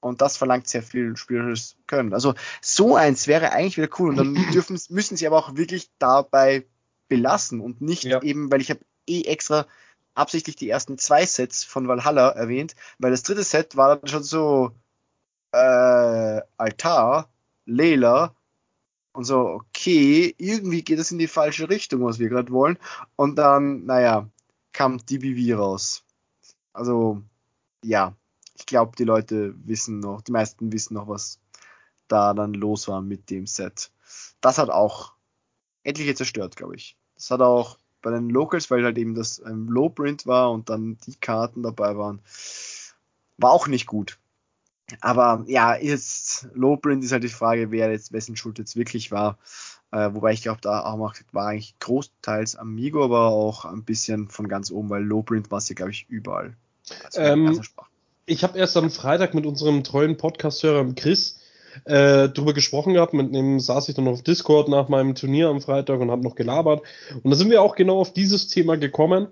Und das verlangt sehr viel spielerisches Können. Also so eins wäre eigentlich wieder cool. Und dann dürfen, müssen sie aber auch wirklich dabei belassen und nicht ja. eben, weil ich habe eh extra absichtlich die ersten zwei Sets von Valhalla erwähnt, weil das dritte Set war dann schon so äh, Altar, Layla und so, okay, irgendwie geht es in die falsche Richtung, was wir gerade wollen. Und dann, naja, kam DBV raus. Also, ja, ich glaube, die Leute wissen noch, die meisten wissen noch, was da dann los war mit dem Set. Das hat auch etliche zerstört, glaube ich. Das hat auch bei den Locals, weil halt eben das ähm, Low-Print war und dann die Karten dabei waren, war auch nicht gut. Aber ja, jetzt Low-Print ist halt die Frage, wer jetzt wessen Schuld jetzt wirklich war. Äh, wobei ich glaube, da auch war eigentlich großteils Amigo, aber auch ein bisschen von ganz oben, weil Low-Print war es ja, glaube ich, überall. Also ähm, ich habe erst am Freitag mit unserem treuen Podcast-Hörer Chris äh, drüber gesprochen gehabt. Mit dem saß ich dann auf Discord nach meinem Turnier am Freitag und habe noch gelabert. Und da sind wir auch genau auf dieses Thema gekommen,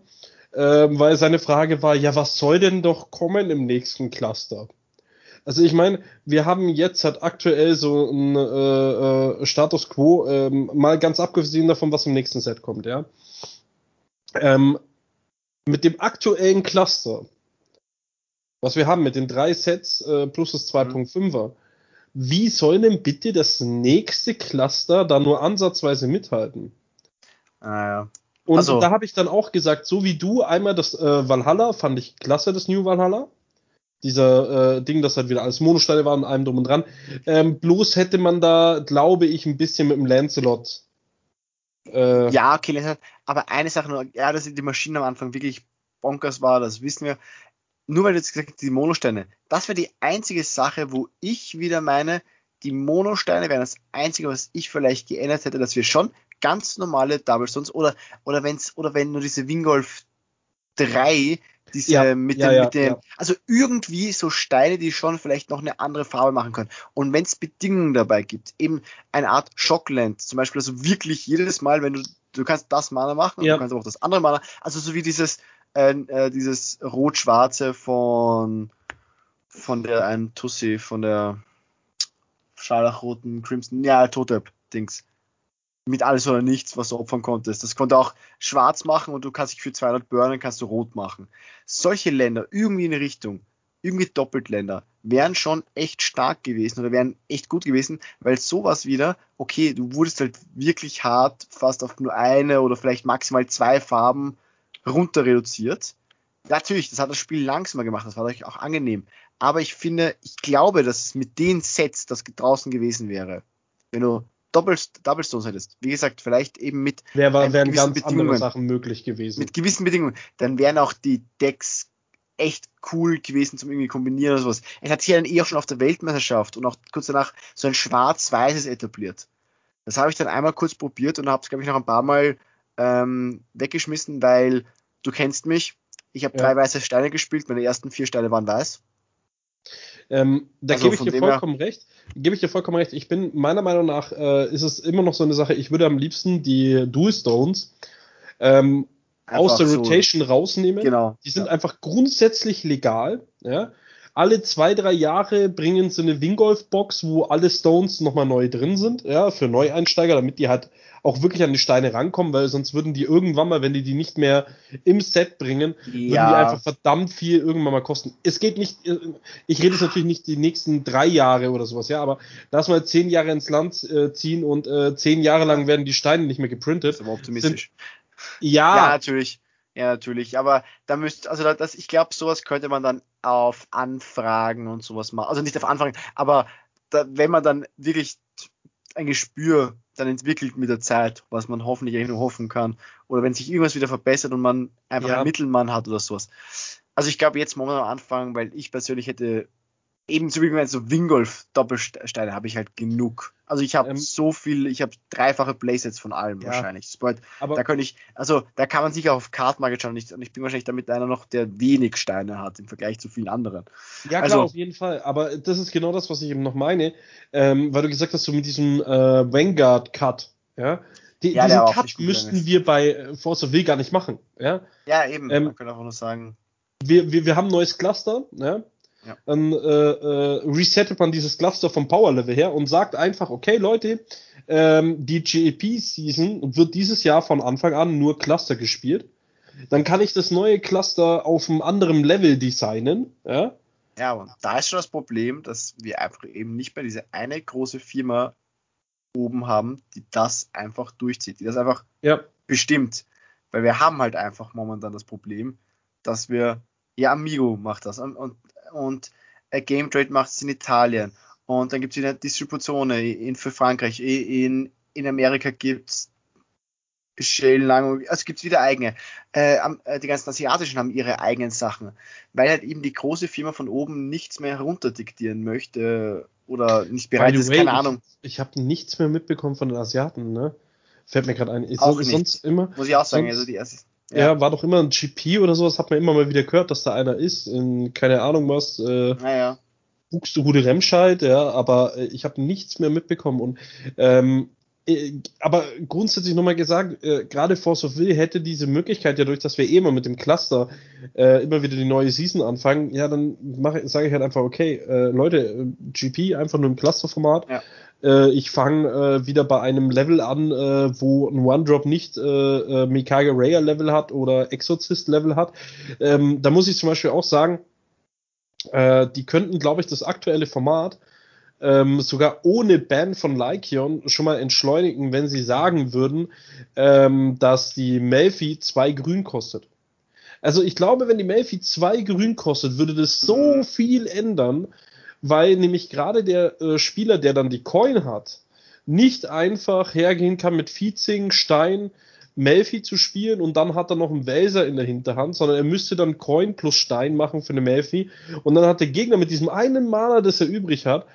äh, weil seine Frage war, ja, was soll denn doch kommen im nächsten Cluster? Also ich meine, wir haben jetzt halt aktuell so ein äh, äh, Status Quo, ähm, mal ganz abgesehen davon, was im nächsten Set kommt, ja. Ähm, mit dem aktuellen Cluster, was wir haben, mit den drei Sets äh, plus das 2.5er, wie soll denn bitte das nächste Cluster da nur ansatzweise mithalten? Ah, ja. Und also, da habe ich dann auch gesagt, so wie du, einmal das äh, Valhalla, fand ich klasse, das New Valhalla. Dieser äh, Ding, das halt wieder alles Monosteine war und allem drum und dran. Ähm, bloß hätte man da, glaube ich, ein bisschen mit dem Lancelot. Äh, ja, okay, Lancelot. Aber eine Sache nur, ja, dass die Maschine am Anfang wirklich bonkers war, das wissen wir nur weil du jetzt gesagt hast, die Monosteine, das wäre die einzige Sache, wo ich wieder meine, die Monosteine wären das einzige, was ich vielleicht geändert hätte, dass wir schon ganz normale Double Stones oder, oder wenn's, oder wenn nur diese Wingolf 3, diese ja, mit ja, dem, ja, mit dem, also irgendwie so Steine, die schon vielleicht noch eine andere Farbe machen können. Und wenn es Bedingungen dabei gibt, eben eine Art Shockland, zum Beispiel, also wirklich jedes Mal, wenn du, du kannst das Mana machen, du kannst aber auch das andere Mana, also so wie dieses, äh, dieses rot-schwarze von von der einen Tussi, von der scharlachroten Crimson, ja, Totep-Dings. Mit alles oder nichts, was du opfern konntest. Das konnte auch schwarz machen und du kannst dich für 200 burnen, kannst du rot machen. Solche Länder, irgendwie in eine Richtung, irgendwie Doppeltländer, wären schon echt stark gewesen oder wären echt gut gewesen, weil sowas wieder, okay, du wurdest halt wirklich hart, fast auf nur eine oder vielleicht maximal zwei Farben runter reduziert. Natürlich, das hat das Spiel langsamer gemacht, das war euch auch angenehm. Aber ich finde, ich glaube, dass es mit den Sets das draußen gewesen wäre. Wenn du Double, Stones hättest. Wie gesagt, vielleicht eben mit Wer war, wären ganz Bedingungen, andere Sachen möglich gewesen. Mit gewissen Bedingungen. Dann wären auch die Decks echt cool gewesen zum irgendwie kombinieren oder sowas. Es hat sich dann eh auch schon auf der Weltmeisterschaft und auch kurz danach so ein schwarz-weißes etabliert. Das habe ich dann einmal kurz probiert und habe es, glaube ich, noch ein paar Mal ähm, weggeschmissen, weil du kennst mich. Ich habe ja. drei weiße Steine gespielt, meine ersten vier Steine waren weiß. Ähm, da also gebe ich dir vollkommen her. recht. Gebe ich dir vollkommen recht. Ich bin meiner Meinung nach äh, ist es immer noch so eine Sache. Ich würde am liebsten die Dual Stones ähm, aus der Rotation so. rausnehmen. Genau. Die sind ja. einfach grundsätzlich legal. Ja. Alle zwei drei Jahre bringen sie eine Wingolf Box, wo alle Stones nochmal neu drin sind. Ja, für Neueinsteiger, damit die halt auch wirklich an die Steine rankommen, weil sonst würden die irgendwann mal, wenn die die nicht mehr im Set bringen, ja. würden die einfach verdammt viel irgendwann mal kosten. Es geht nicht, äh, ich rede jetzt natürlich nicht die nächsten drei Jahre oder sowas, ja, aber lass mal zehn Jahre ins Land äh, ziehen und äh, zehn Jahre lang werden die Steine nicht mehr geprintet. Das ist aber optimistisch. Sind, ja. ja, natürlich. Ja, natürlich. Aber da müsste, also das, ich glaube, sowas könnte man dann auf Anfragen und sowas machen. Also nicht auf Anfragen, aber da, wenn man dann wirklich ein Gespür dann entwickelt mit der Zeit, was man hoffentlich eigentlich nur hoffen kann. Oder wenn sich irgendwas wieder verbessert und man einfach ja. einen Mittelmann hat oder sowas. Also ich glaube jetzt momentan am Anfang, weil ich persönlich hätte ebenso wie wenn so Wingolf Doppelsteine habe ich halt genug. Also ich habe ähm, so viel, ich habe dreifache Playsets von allem ja, wahrscheinlich. Halt, aber da könnte ich, also da kann man sich auch auf Cardmarket schauen. Und ich bin wahrscheinlich damit einer noch, der wenig Steine hat im Vergleich zu vielen anderen. Ja, also, klar, auf jeden Fall. Aber das ist genau das, was ich eben noch meine, ähm, weil du gesagt hast, so mit diesem äh, Vanguard Cut, ja. Die, ja diesen Cut müssten wir bei äh, Force of Will gar nicht machen, ja. Ja, eben. Ähm, man könnte auch nur sagen. Wir, wir, wir haben ein neues Cluster, ja ja. Dann äh, äh, resettet man dieses Cluster vom Power Level her und sagt einfach, okay Leute, ähm, die GEP-Season wird dieses Jahr von Anfang an nur Cluster gespielt. Dann kann ich das neue Cluster auf einem anderen Level designen. Ja, ja und da ist schon das Problem, dass wir einfach eben nicht mehr diese eine große Firma oben haben, die das einfach durchzieht, die das einfach ja. bestimmt. Weil wir haben halt einfach momentan das Problem, dass wir, ja, Amigo macht das und, und und Game Trade macht es in Italien. Und dann gibt es wieder Distributionen in, für Frankreich. In, in Amerika gibt es Shell lang, also gibt es wieder eigene. Äh, äh, die ganzen Asiatischen haben ihre eigenen Sachen, weil halt eben die große Firma von oben nichts mehr herunterdiktieren möchte oder nicht bereit ist, way, keine Ahnung. Ich, ich habe nichts mehr mitbekommen von den Asiaten, ne? Fällt mir gerade ein. Ich auch sonst immer. Muss ich auch sagen, sonst, also die Asiaten Ja. war doch immer ein GP oder sowas, hat man immer mal wieder gehört, dass da einer ist, in keine Ahnung was. Äh, naja. Buxtehude Remscheid, ja, aber äh, ich habe nichts mehr mitbekommen und ähm, äh, aber grundsätzlich nochmal gesagt, äh, gerade Force of Will hätte diese Möglichkeit, ja durch, dass wir eh immer mit dem Cluster äh, immer wieder die neue Season anfangen, ja, dann sage ich halt einfach, okay, äh, Leute, äh, GP einfach nur im Cluster-Format. Ja. Äh, ich fange äh, wieder bei einem Level an, äh, wo ein One-Drop nicht äh, äh, Mikage Raya Level hat oder Exorcist Level hat. Ähm, da muss ich zum Beispiel auch sagen, äh, die könnten, glaube ich, das aktuelle Format ähm, sogar ohne Ban von Lycion schon mal entschleunigen, wenn sie sagen würden, ähm, dass die Melfi zwei Grün kostet. Also ich glaube, wenn die Melfi zwei Grün kostet, würde das so viel ändern, weil nämlich gerade der äh, Spieler, der dann die Coin hat, nicht einfach hergehen kann mit Viezing, Stein, Melfi zu spielen und dann hat er noch einen Welser in der Hinterhand, sondern er müsste dann Coin plus Stein machen für eine Melfi und dann hat der Gegner mit diesem einen Mana, das er übrig hat,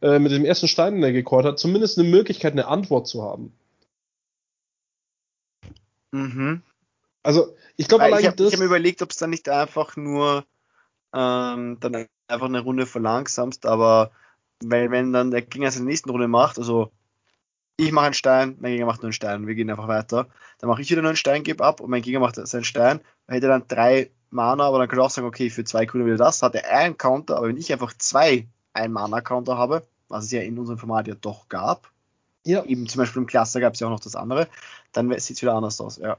äh, mit dem ersten Stein, den er gecallt hat, zumindest eine Möglichkeit, eine Antwort zu haben. Mhm. Also, ich glaube, ich habe hab mir überlegt, ob es dann nicht einfach nur ähm, dann einfach eine Runde verlangsamst, aber weil wenn dann der Gegner seine nächsten Runde macht, also ich mache einen Stein, mein Gegner macht nur einen Stein, wir gehen einfach weiter. Dann mache ich wieder nur einen Stein, gebe ab und mein Gegner macht seinen Stein. Dann hätte dann drei Mana, aber dann könnte ich auch sagen, okay, für zwei Grüne wieder das, hat er einen Counter, aber wenn ich einfach zwei ein Mana-Counter habe, was es ja in unserem Format ja doch gab, ja. eben zum Beispiel im Cluster gab es ja auch noch das andere, dann sieht es wieder anders aus, ja.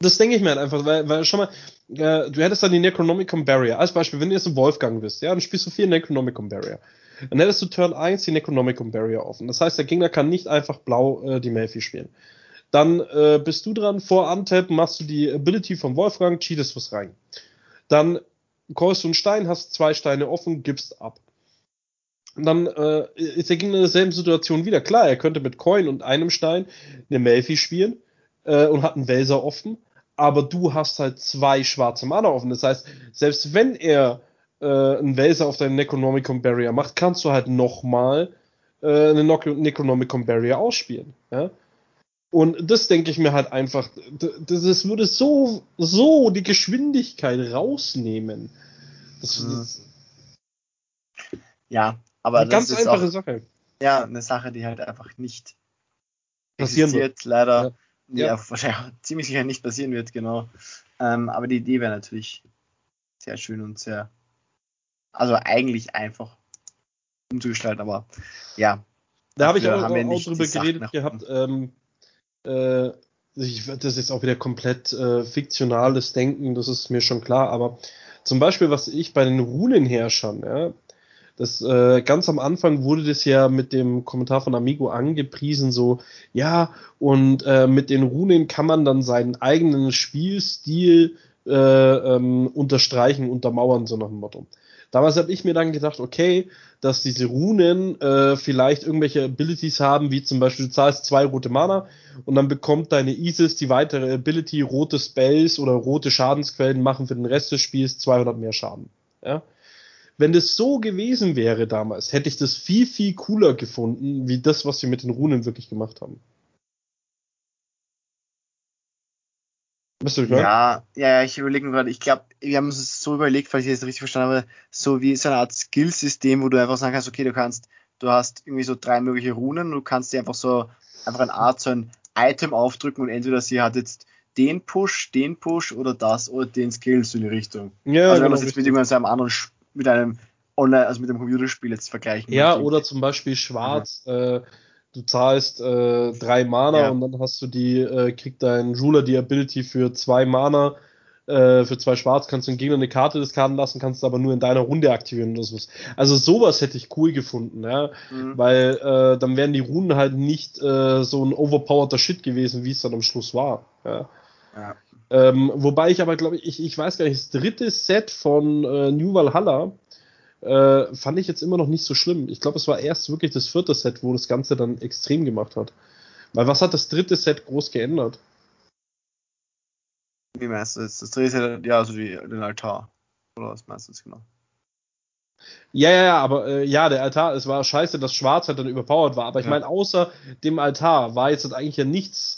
Das denke ich mir halt einfach, weil, weil schon mal, äh, du hättest dann die Necronomicon Barrier. Als Beispiel, wenn du jetzt ein Wolfgang bist, ja, dann spielst du vier Necronomicon Barrier. Dann hättest du Turn 1 die Necronomicon Barrier offen. Das heißt, der Gegner kann nicht einfach blau äh, die Melfi spielen. Dann äh, bist du dran, vor Untap machst du die Ability vom Wolfgang, cheatest was rein. Dann callst du einen Stein, hast zwei Steine offen, gibst ab. Und dann äh, ist der Gegner in derselben Situation wieder. Klar, er könnte mit Coin und einem Stein eine Melfi spielen äh, und hat einen Welser offen, aber du hast halt zwei schwarze Mana offen. Das heißt, selbst wenn er äh, einen Welser auf deinen Necronomicon Barrier macht, kannst du halt nochmal äh, eine Necronomicon Barrier ausspielen. Ja? Und das denke ich mir halt einfach, das, das, würde so, so die Geschwindigkeit rausnehmen. Das, mhm. das, ja, aber eine ganz einfache auch, Sache. Ja, eine Sache, die halt einfach nicht passieren wird. Leider. Ja. Ja, ja. wahrscheinlich ziemlich sicher nicht passieren wird, genau. Ähm, aber die Idee wäre natürlich sehr schön und sehr also eigentlich einfach umzugestalten, aber ja. Da habe ich auch, auch, auch drüber geredet gehabt. Ähm, äh, ich, das ist auch wieder komplett äh, fiktionales Denken, das ist mir schon klar, aber zum Beispiel, was ich bei den Runenherrschern, ja, das äh, ganz am Anfang wurde das ja mit dem Kommentar von Amigo angepriesen, so ja, und äh, mit den Runen kann man dann seinen eigenen Spielstil äh, ähm, unterstreichen, untermauern, so nach dem Motto. Damals habe ich mir dann gedacht, okay, dass diese Runen äh, vielleicht irgendwelche Abilities haben, wie zum Beispiel du zahlst zwei rote Mana und dann bekommt deine Isis die weitere Ability, rote Spells oder rote Schadensquellen machen für den Rest des Spiels 200 mehr Schaden. Ja? Wenn das so gewesen wäre damals, hätte ich das viel, viel cooler gefunden, wie das, was sie mit den Runen wirklich gemacht haben. Bist du ja, ja, ich überlege gerade, ich glaube, wir haben uns so überlegt, falls ich das richtig verstanden habe, so wie so eine Art Skillsystem, wo du einfach sagen kannst, okay, du kannst, du hast irgendwie so drei mögliche Runen, du kannst dir einfach so, einfach eine Art, so ein Item aufdrücken und entweder sie hat jetzt den Push, den Push oder das oder den Skill so in die Richtung. Ja, also wenn genau, man das jetzt mit irgendwann so einem anderen, mit einem Online, also mit einem Computerspiel jetzt vergleichen Ja, möchte. oder zum Beispiel Schwarz, mhm. äh, du zahlst äh, drei Mana ja. und dann hast du die, äh, kriegt dein Ruler die Ability für zwei Mana, äh, für zwei Schwarz, kannst du den Gegner eine Karte diskarden lassen, kannst du aber nur in deiner Runde aktivieren oder sowas. Also sowas hätte ich cool gefunden, ja. Mhm. Weil äh, dann wären die Runen halt nicht äh, so ein overpowerter Shit gewesen, wie es dann am Schluss war. Ja. Ähm, wobei ich aber glaube ich, ich weiß gar nicht, das dritte Set von äh, New Valhalla äh, fand ich jetzt immer noch nicht so schlimm. Ich glaube, es war erst wirklich das vierte Set, wo das Ganze dann extrem gemacht hat. Weil was hat das dritte Set groß geändert? Wie meinst du jetzt? Das dritte Set, ja, also die, den Altar. Oder was meinst du jetzt genau? Ja, ja, ja, aber äh, ja, der Altar, es war scheiße, dass Schwarz halt dann überpowered war. Aber ich ja. meine, außer dem Altar war jetzt halt eigentlich ja nichts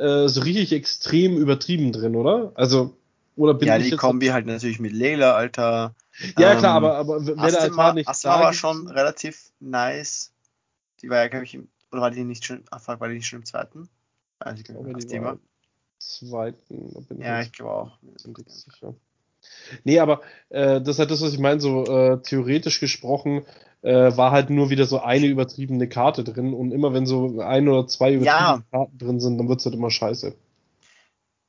äh, so richtig extrem übertrieben drin, oder? Also, oder bin ja, ich die jetzt Kombi halt natürlich mit Lela, Alter. Ja, ähm, klar, aber, aber wenn der Altar nicht Asma war schon relativ nice. Die war ja, glaube ich, im, oder war die nicht schon, ach, war die nicht schon im zweiten? Weiß ich glaube, das Thema. Zweiten, ja, ich glaube auch. Sicher. Nee, aber äh, das ist halt das, was ich meine, so äh, theoretisch gesprochen äh, war halt nur wieder so eine übertriebene Karte drin und immer wenn so ein oder zwei übertriebene ja. Karten drin sind, dann wird es halt immer scheiße.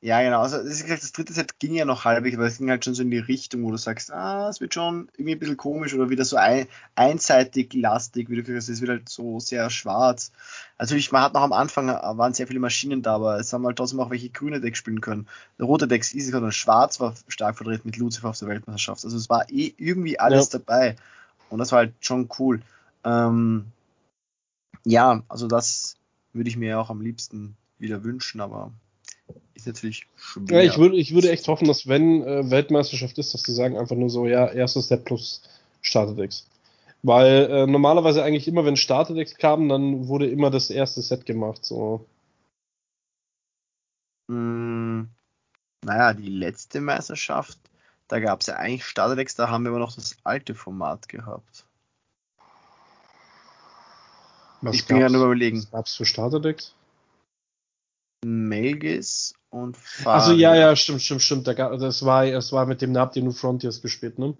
Ja, genau. Also, das, gesagt, das dritte Set ging ja noch halbwegs, aber es ging halt schon so in die Richtung, wo du sagst, ah, es wird schon irgendwie ein bisschen komisch oder wieder so ein, einseitig lastig, wie du gesagt hast, es wird halt so sehr schwarz. Natürlich, man hat noch am Anfang, äh, waren sehr viele Maschinen da, aber es haben halt trotzdem auch welche grüne Decks spielen können. Der rote Decks easy und schwarz war stark vertreten mit Lucifer auf der Weltmeisterschaft. Also es war eh irgendwie alles ja. dabei. Und das war halt schon cool. Ähm, ja, also das würde ich mir auch am liebsten wieder wünschen, aber ist natürlich schwer. Ja, ich würde, ich würde echt hoffen, dass wenn äh, Weltmeisterschaft ist, dass die sagen einfach nur so, ja, erstes Set plus Starterdex. Weil äh, normalerweise eigentlich immer, wenn Starterdex kamen, dann wurde immer das erste Set gemacht. So. Mm, naja, die letzte Meisterschaft, da gab es ja eigentlich Starterdex, da haben wir immer noch das alte Format gehabt. Was ich bin ja nur überlegen. Was gab es für Starterdex? Melgis und Faria. Also ja, ja, stimmt, stimmt, stimmt. Das war, das war mit dem Nab, den New Frontiers gespielt, ne?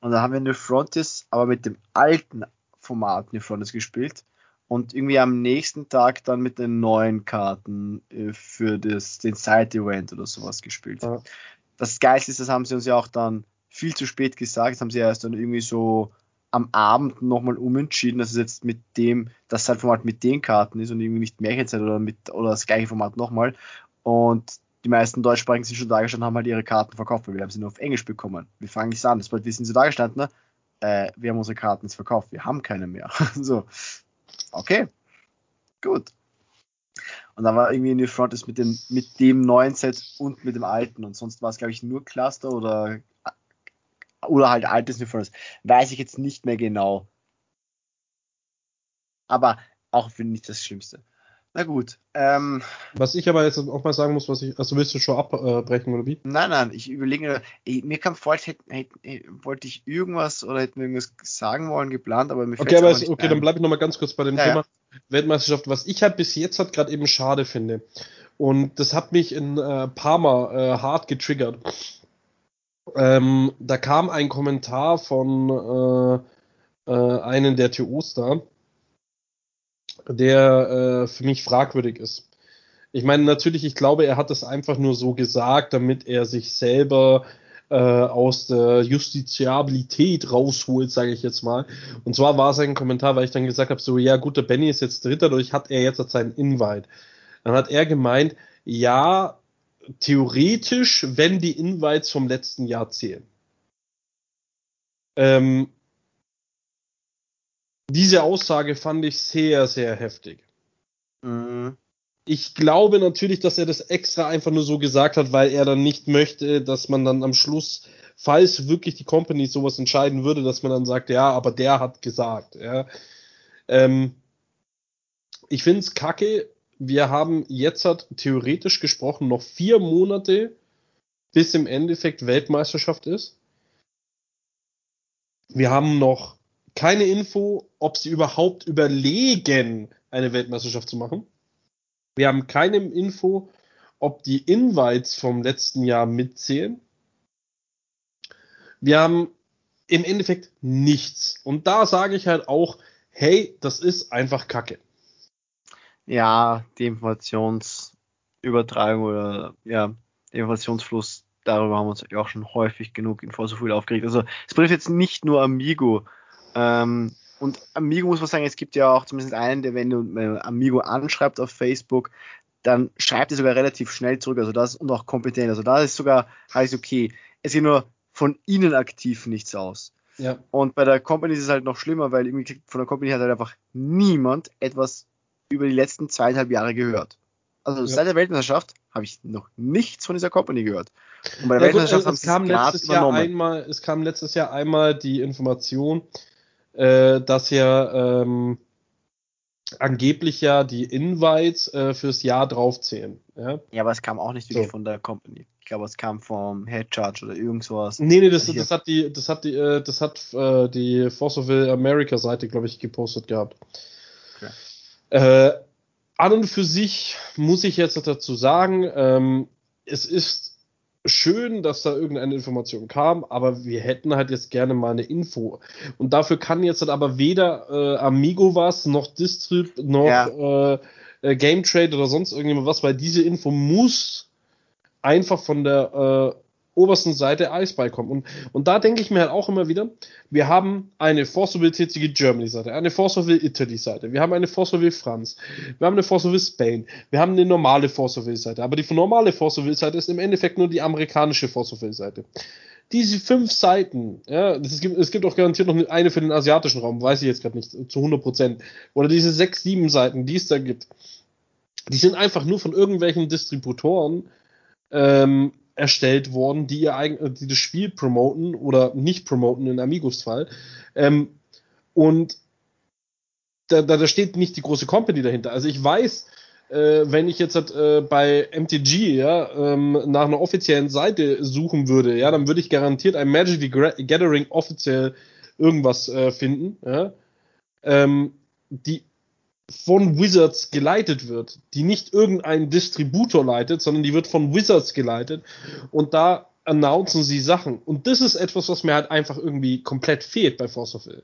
Und da haben wir New Frontiers, aber mit dem alten Format New Frontiers gespielt. Und irgendwie am nächsten Tag dann mit den neuen Karten äh, für das, den Side-Event oder sowas gespielt. Ja. Das Geilste ist, das haben sie uns ja auch dann viel zu spät gesagt. Das haben sie erst dann irgendwie so am Abend nochmal umentschieden, dass es jetzt mit dem, das halt Format mit den Karten ist und irgendwie nicht Märchenzeit oder mit oder das gleiche Format nochmal. Und die meisten Deutschsprachigen sind schon da gestanden, haben halt ihre Karten verkauft, weil wir haben sie nur auf Englisch bekommen. Wir fangen nicht an. Das wir sind so da gestanden, äh, wir haben unsere Karten jetzt verkauft, wir haben keine mehr. so, okay, gut. Und dann war irgendwie New Front ist mit dem, mit dem neuen Set und mit dem alten. Und sonst war es, glaube ich, nur Cluster oder oder halt altes New Furnace. Weiß ich jetzt nicht mehr genau. Aber auch finde ich das Schlimmste. Na gut. Ähm, was ich aber jetzt auch mal sagen muss, was ich, also willst du schon abbrechen oder wie? Nein, nein, ich überlege, mir kam vor, hätte, hätte, wollte ich irgendwas oder hätten wir irgendwas sagen wollen, geplant, aber mir Okay, aber es, okay, ein. dann bleibe ich nochmal ganz kurz bei dem ja, Thema ja. Weltmeisterschaft, was ich halt bis jetzt halt gerade eben schade finde. Und das hat mich in äh, Parma äh, hart getriggert. Ähm, da kam ein Kommentar von äh, äh, einem der TOs da, der äh, für mich fragwürdig ist. Ich meine, natürlich, ich glaube, er hat es einfach nur so gesagt, damit er sich selber äh, aus der Justiziabilität rausholt, sage ich jetzt mal. Und zwar war sein Kommentar, weil ich dann gesagt habe, so, ja gut, der Benny ist jetzt Dritter, dadurch hat er jetzt seinen Invite. Dann hat er gemeint, ja, theoretisch, wenn die Invites vom letzten Jahr zählen. Ähm, diese Aussage fand ich sehr, sehr heftig. Mhm. Ich glaube natürlich, dass er das extra einfach nur so gesagt hat, weil er dann nicht möchte, dass man dann am Schluss, falls wirklich die Company sowas entscheiden würde, dass man dann sagt, ja, aber der hat gesagt. Ja. Ähm, ich finde es kacke, wir haben jetzt hat theoretisch gesprochen noch vier Monate, bis im Endeffekt Weltmeisterschaft ist. Wir haben noch keine Info, ob sie überhaupt überlegen, eine Weltmeisterschaft zu machen. Wir haben keine Info, ob die Invites vom letzten Jahr mitzählen. Wir haben im Endeffekt nichts. Und da sage ich halt auch, hey, das ist einfach Kacke. Ja, die Informationsübertragung oder ja, der Informationsfluss, darüber haben wir uns auch schon häufig genug in Vorsuchfuhl aufgeregt. Also es betrifft jetzt nicht nur Amigo. Ähm, und Amigo muss man sagen, es gibt ja auch zumindest einen, der, wenn du Amigo anschreibt auf Facebook, dann schreibt er sogar relativ schnell zurück. Also das und auch kompetent. Also da ist sogar, heißt okay. Es geht nur von ihnen aktiv nichts aus. Ja. Und bei der Company ist es halt noch schlimmer, weil irgendwie von der Company hat halt einfach niemand etwas über die letzten zweieinhalb Jahre gehört. Also ja. seit der Weltmeisterschaft habe ich noch nichts von dieser Company gehört. Und bei der ja, Weltmeisterschaft gut, es, haben kam letztes Jahr einmal, es kam letztes Jahr einmal die Information, äh, dass ja ähm, angeblich ja die Invites äh, fürs Jahr draufzählen. Ja? ja, aber es kam auch nicht wirklich so. von der Company. Ich glaube, es kam vom Head Charge oder irgendwas. Nee, nee, das, das hat die, das hat die, äh, das hat äh, die Force of America Seite, glaube ich, gepostet gehabt. Okay. Äh, an und für sich muss ich jetzt dazu sagen, ähm, es ist schön, dass da irgendeine Information kam, aber wir hätten halt jetzt gerne mal eine Info. Und dafür kann jetzt halt aber weder äh, Amigo was, noch Distrib, noch ja. äh, äh, Game Trade oder sonst irgendjemand was, weil diese Info muss einfach von der äh, obersten Seite Eisball kommen. Und, und da denke ich mir halt auch immer wieder, wir haben eine Forceville tätige Germany-Seite, eine Forceville Italy-Seite, wir haben eine Forceville France, wir haben eine Forceville Spain, wir haben eine normale Forceville-Seite, aber die normale Forceville-Seite ist im Endeffekt nur die amerikanische Forceville-Seite. Diese fünf Seiten, ja, es gibt, es gibt auch garantiert noch eine für den asiatischen Raum, weiß ich jetzt gerade nicht, zu 100 Prozent. Oder diese sechs, sieben Seiten, die es da gibt, die sind einfach nur von irgendwelchen Distributoren ähm, erstellt worden, die ihr eigen, die das Spiel promoten oder nicht promoten in Amigos Fall. Ähm, und da, da, da steht nicht die große Company dahinter. Also ich weiß, äh, wenn ich jetzt äh, bei MTG ja, ähm, nach einer offiziellen Seite suchen würde, ja, dann würde ich garantiert ein Magic the Gathering offiziell irgendwas äh, finden, ja, ähm, die von Wizards geleitet wird, die nicht irgendein Distributor leitet, sondern die wird von Wizards geleitet und da announcen sie Sachen. Und das ist etwas, was mir halt einfach irgendwie komplett fehlt bei Force of Will.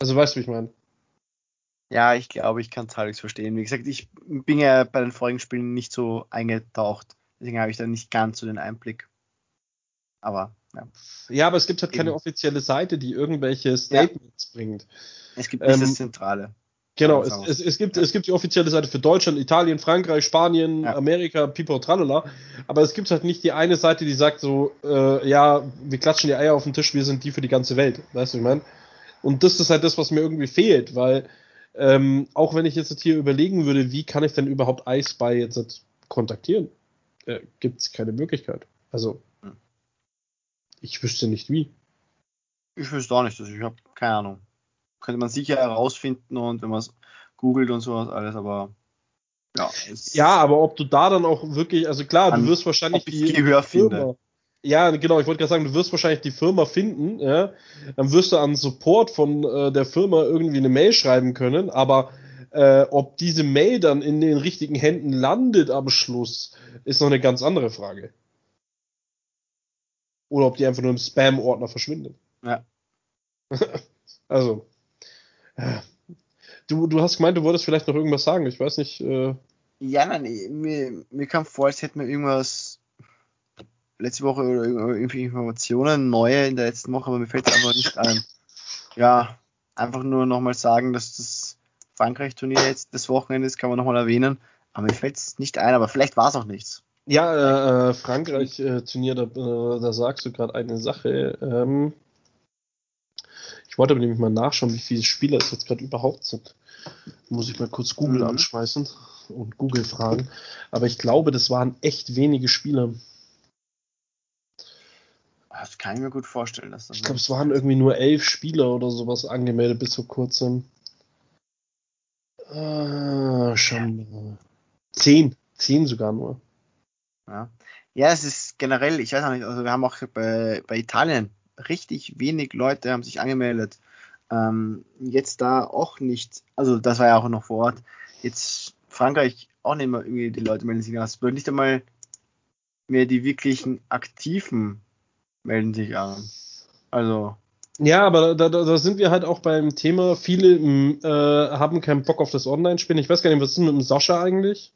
Also weißt du, wie ich meine? Ja, ich glaube, ich kann es halbwegs verstehen. Wie gesagt, ich bin ja bei den vorigen Spielen nicht so eingetaucht. Deswegen habe ich da nicht ganz so den Einblick. Aber ja. Ja, aber es gibt halt keine offizielle Seite, die irgendwelche Statements ja. bringt. Es gibt nicht ähm, das Zentrale. Genau, es, es, es, gibt, ja. es gibt die offizielle Seite für Deutschland, Italien, Frankreich, Spanien, ja. Amerika, Pipo, tralala. Aber es gibt halt nicht die eine Seite, die sagt so, äh, ja, wir klatschen die Eier auf den Tisch, wir sind die für die ganze Welt. Weißt du, ich meine? Und das ist halt das, was mir irgendwie fehlt, weil ähm, auch wenn ich jetzt hier überlegen würde, wie kann ich denn überhaupt iSpy jetzt kontaktieren, äh, gibt es keine Möglichkeit. Also. Ich wüsste nicht wie. Ich wüsste auch nicht, also ich habe keine Ahnung könnte man sicher herausfinden und wenn man es googelt und sowas alles, aber ja. Ja, aber ob du da dann auch wirklich, also klar, du wirst wahrscheinlich die Gehör Firma. Finde. Ja, genau, ich wollte gerade sagen, du wirst wahrscheinlich die Firma finden, ja. Dann wirst du an Support von äh, der Firma irgendwie eine Mail schreiben können, aber äh, ob diese Mail dann in den richtigen Händen landet am Schluss, ist noch eine ganz andere Frage. Oder ob die einfach nur im Spam-Ordner verschwindet. Ja. also. Du, du hast gemeint, du wolltest vielleicht noch irgendwas sagen. Ich weiß nicht. Äh ja, nein, mir, mir kam vor, als hätten wir irgendwas letzte Woche oder irgendwie Informationen neue in der letzten Woche, aber mir fällt es einfach nicht ein. Ja, einfach nur nochmal sagen, dass das Frankreich-Turnier jetzt das Wochenende ist, kann man nochmal erwähnen. Aber mir fällt es nicht ein, aber vielleicht war es auch nichts. Ja, äh, Frankreich-Turnier, da, äh, da sagst du gerade eine Sache. Ähm, ich wollte aber nämlich mal nachschauen, wie viele Spieler es jetzt gerade überhaupt sind. Muss ich mal kurz Google mhm. anschmeißen und Google fragen. Aber ich glaube, das waren echt wenige Spieler. Das kann ich mir gut vorstellen. Dass das ich glaube, es waren irgendwie nur elf Spieler oder sowas angemeldet bis vor kurzem. Ah, schon mal. Zehn. Zehn sogar nur. Ja. ja, es ist generell, ich weiß auch nicht, also wir haben auch bei, bei Italien richtig wenig Leute haben sich angemeldet. Ähm, jetzt da auch nicht, also das war ja auch noch vor Ort. Jetzt Frankreich auch nicht mehr irgendwie die Leute melden sich an. Es wird nicht einmal mehr die wirklichen Aktiven melden sich an. Also. Ja, aber da, da, da sind wir halt auch beim Thema, viele äh, haben keinen Bock auf das Online-Spielen. Ich weiß gar nicht, was ist mit dem Sascha eigentlich?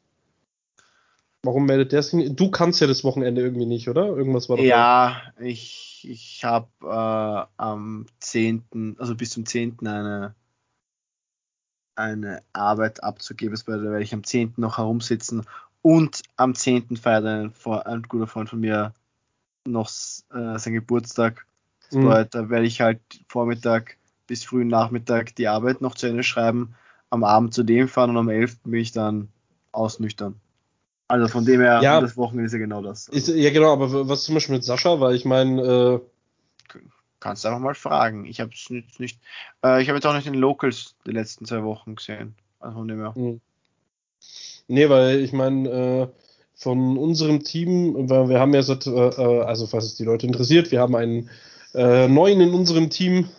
Warum meldet der sich nicht? Du kannst ja das Wochenende irgendwie nicht, oder? Irgendwas war doch. Ja, da. ich, ich habe äh, am 10., also bis zum 10. eine, eine Arbeit abzugeben. Da werde ich am 10. noch herumsitzen und am 10. feiert ein, ein guter Freund von mir noch äh, sein Geburtstag. Mhm. Da werde ich halt Vormittag bis frühen Nachmittag die Arbeit noch zu Ende schreiben, am Abend zu dem fahren und am 11. bin ich dann ausnüchtern. Also von dem her, ja, das Wochenende ist ja genau das. Also. Ist, ja, genau, aber was zum Beispiel mit Sascha, weil ich meine, äh, Kannst du einfach mal fragen. Ich habe es nicht, nicht äh, ich habe jetzt auch nicht den Locals die letzten zwei Wochen gesehen. Also von dem her. Mhm. Nee, weil ich meine, äh, von unserem Team, weil wir haben ja seit, äh, äh, also falls es die Leute interessiert, wir haben einen äh, neuen in unserem Team,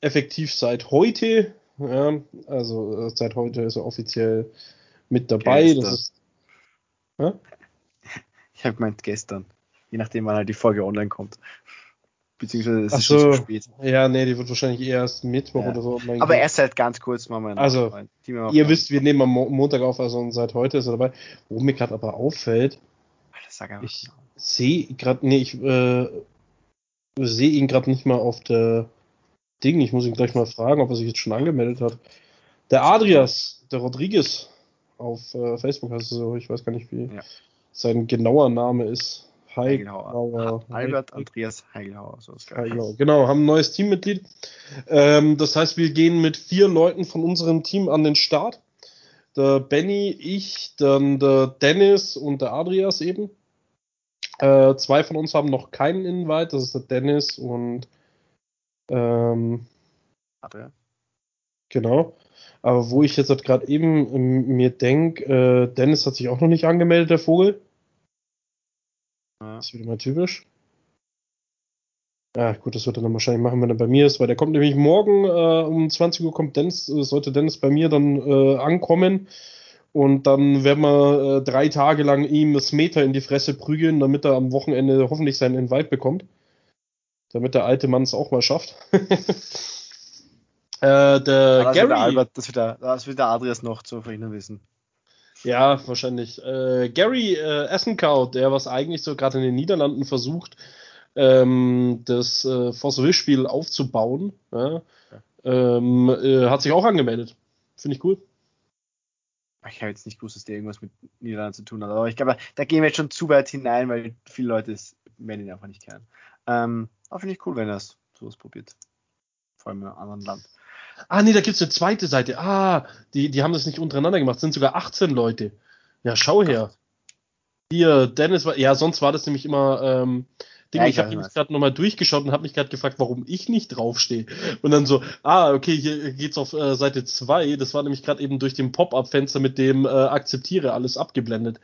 effektiv seit heute. Ja, also äh, seit heute ist er offiziell mit dabei. Gestern. Das ist, Ich habe gemeint gestern. Je nachdem, wann halt die Folge online kommt. Beziehungsweise es Ach ist schon so. zu spät. ja, nee, die wird wahrscheinlich erst Mittwoch Ja. oder so. Aber gehen. erst halt ganz kurz mal mein Also, mein Ihr wisst, wir nehmen am Mo Montag auf, also seit heute ist er dabei. Wo mir gerade aber auffällt, Alter, ich sehe gerade, nee, ich äh, sehe ihn gerade nicht mal auf der Ding. Ich muss ihn gleich mal fragen, ob er sich jetzt schon angemeldet hat. Der Adrias, der Rodriguez auf äh, Facebook heißt es so, ich weiß gar nicht, wie Ja. sein genauer Name ist. Heigelhauer. Heigelhauer. Albert Andreas Heigelhauer. So ist genau. genau, haben ein neues Teammitglied. Ähm, das heißt, wir gehen mit vier Leuten von unserem Team an den Start. Der Benny, ich, dann der Dennis und der Adrias eben. Äh, zwei von uns haben noch keinen Invite, das ist der Dennis und ähm, Adrian. genau. Aber wo ich jetzt halt gerade eben ähm, mir denke, äh, Dennis hat sich auch noch nicht angemeldet, der Vogel. Ja. Das ist wieder mal typisch. Ja, gut, das wird er dann wahrscheinlich machen, wenn er bei mir ist, weil der kommt nämlich morgen äh, um 20 Uhr kommt Dennis, äh, sollte Dennis bei mir dann äh, ankommen. Und dann werden wir äh, drei Tage lang ihm das Meter in die Fresse prügeln, damit er am Wochenende hoffentlich seinen Invite bekommt. Damit der alte Mann es auch mal schafft. äh, der das, wird Gary. der Albert, das, wird der, das wird der Adrias noch zu verhindern wissen. Ja, wahrscheinlich. Äh, Gary äh, Essenkow, der was eigentlich so gerade in den Niederlanden versucht, ähm, das äh, Force-Will-Spiel aufzubauen, ja, ähm, äh, hat sich auch angemeldet. Finde ich cool. Ich habe jetzt nicht gewusst, dass der irgendwas mit Niederlanden zu tun hat, aber ich glaube, da gehen wir jetzt schon zu weit hinein, weil viele Leute es werden ihn einfach nicht kennen. Ähm, aber finde ich cool, wenn er sowas probiert. Vor allem in einem anderen Land. Ah, nee, da gibt's eine zweite Seite. Ah, die, die haben das nicht untereinander gemacht. Es sind sogar 18 Leute. Ja, schau her. Hier, Dennis war, ja, sonst war das nämlich immer, ähm, Ding, Ja, ich habe nämlich gerade nochmal durchgeschaut und habe mich gerade gefragt, warum ich nicht draufstehe. Und dann so, ah, okay, hier geht's auf äh, Seite 2. Das war nämlich gerade eben durch den Pop-Up-Fenster mit dem äh, Akzeptiere alles abgeblendet.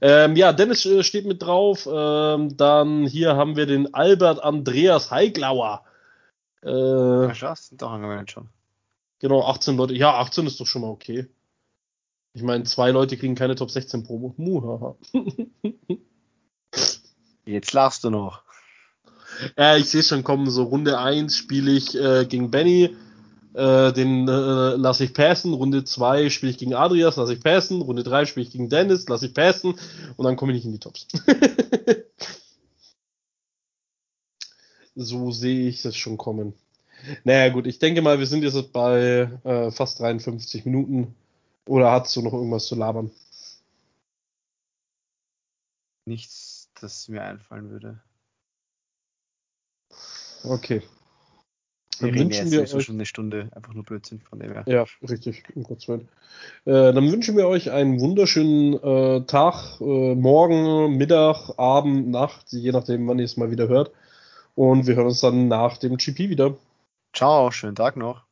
Ähm, ja, Dennis äh, steht mit drauf. Ähm, dann hier haben wir den Albert Andreas Heiglauer. Äh, Ja, sind doch angemeldet schon. Genau, 18 Leute. Ja, 18 ist doch schon mal okay. Ich meine, zwei Leute kriegen keine Top 16 Promo. Muhaha. Jetzt lachst du noch. Ja, ich sehe schon kommen, so Runde 1 spiele ich äh, gegen Benny, äh, den äh, lasse ich passen, Runde 2 spiele ich gegen Adrias, lasse ich passen, Runde 3 spiele ich gegen Dennis, lasse ich passen und dann komme ich nicht in die Tops. so sehe ich das schon kommen. Naja gut, ich denke mal, wir sind jetzt bei äh, fast 53 Minuten. Oder hast du noch irgendwas zu labern? Nichts, das mir einfallen würde. Okay. Wir Dann reden wünschen wir euch schon eine Stunde, einfach nur Blödsinn von dem her. Ja, richtig, um Gottes Willen. Äh, dann wünschen wir euch einen wunderschönen äh, Tag, äh, Morgen, Mittag, Abend, Nacht, je nachdem, wann ihr es mal wieder hört. Und wir hören uns dann nach dem GP wieder. Ciao, schönen Tag noch.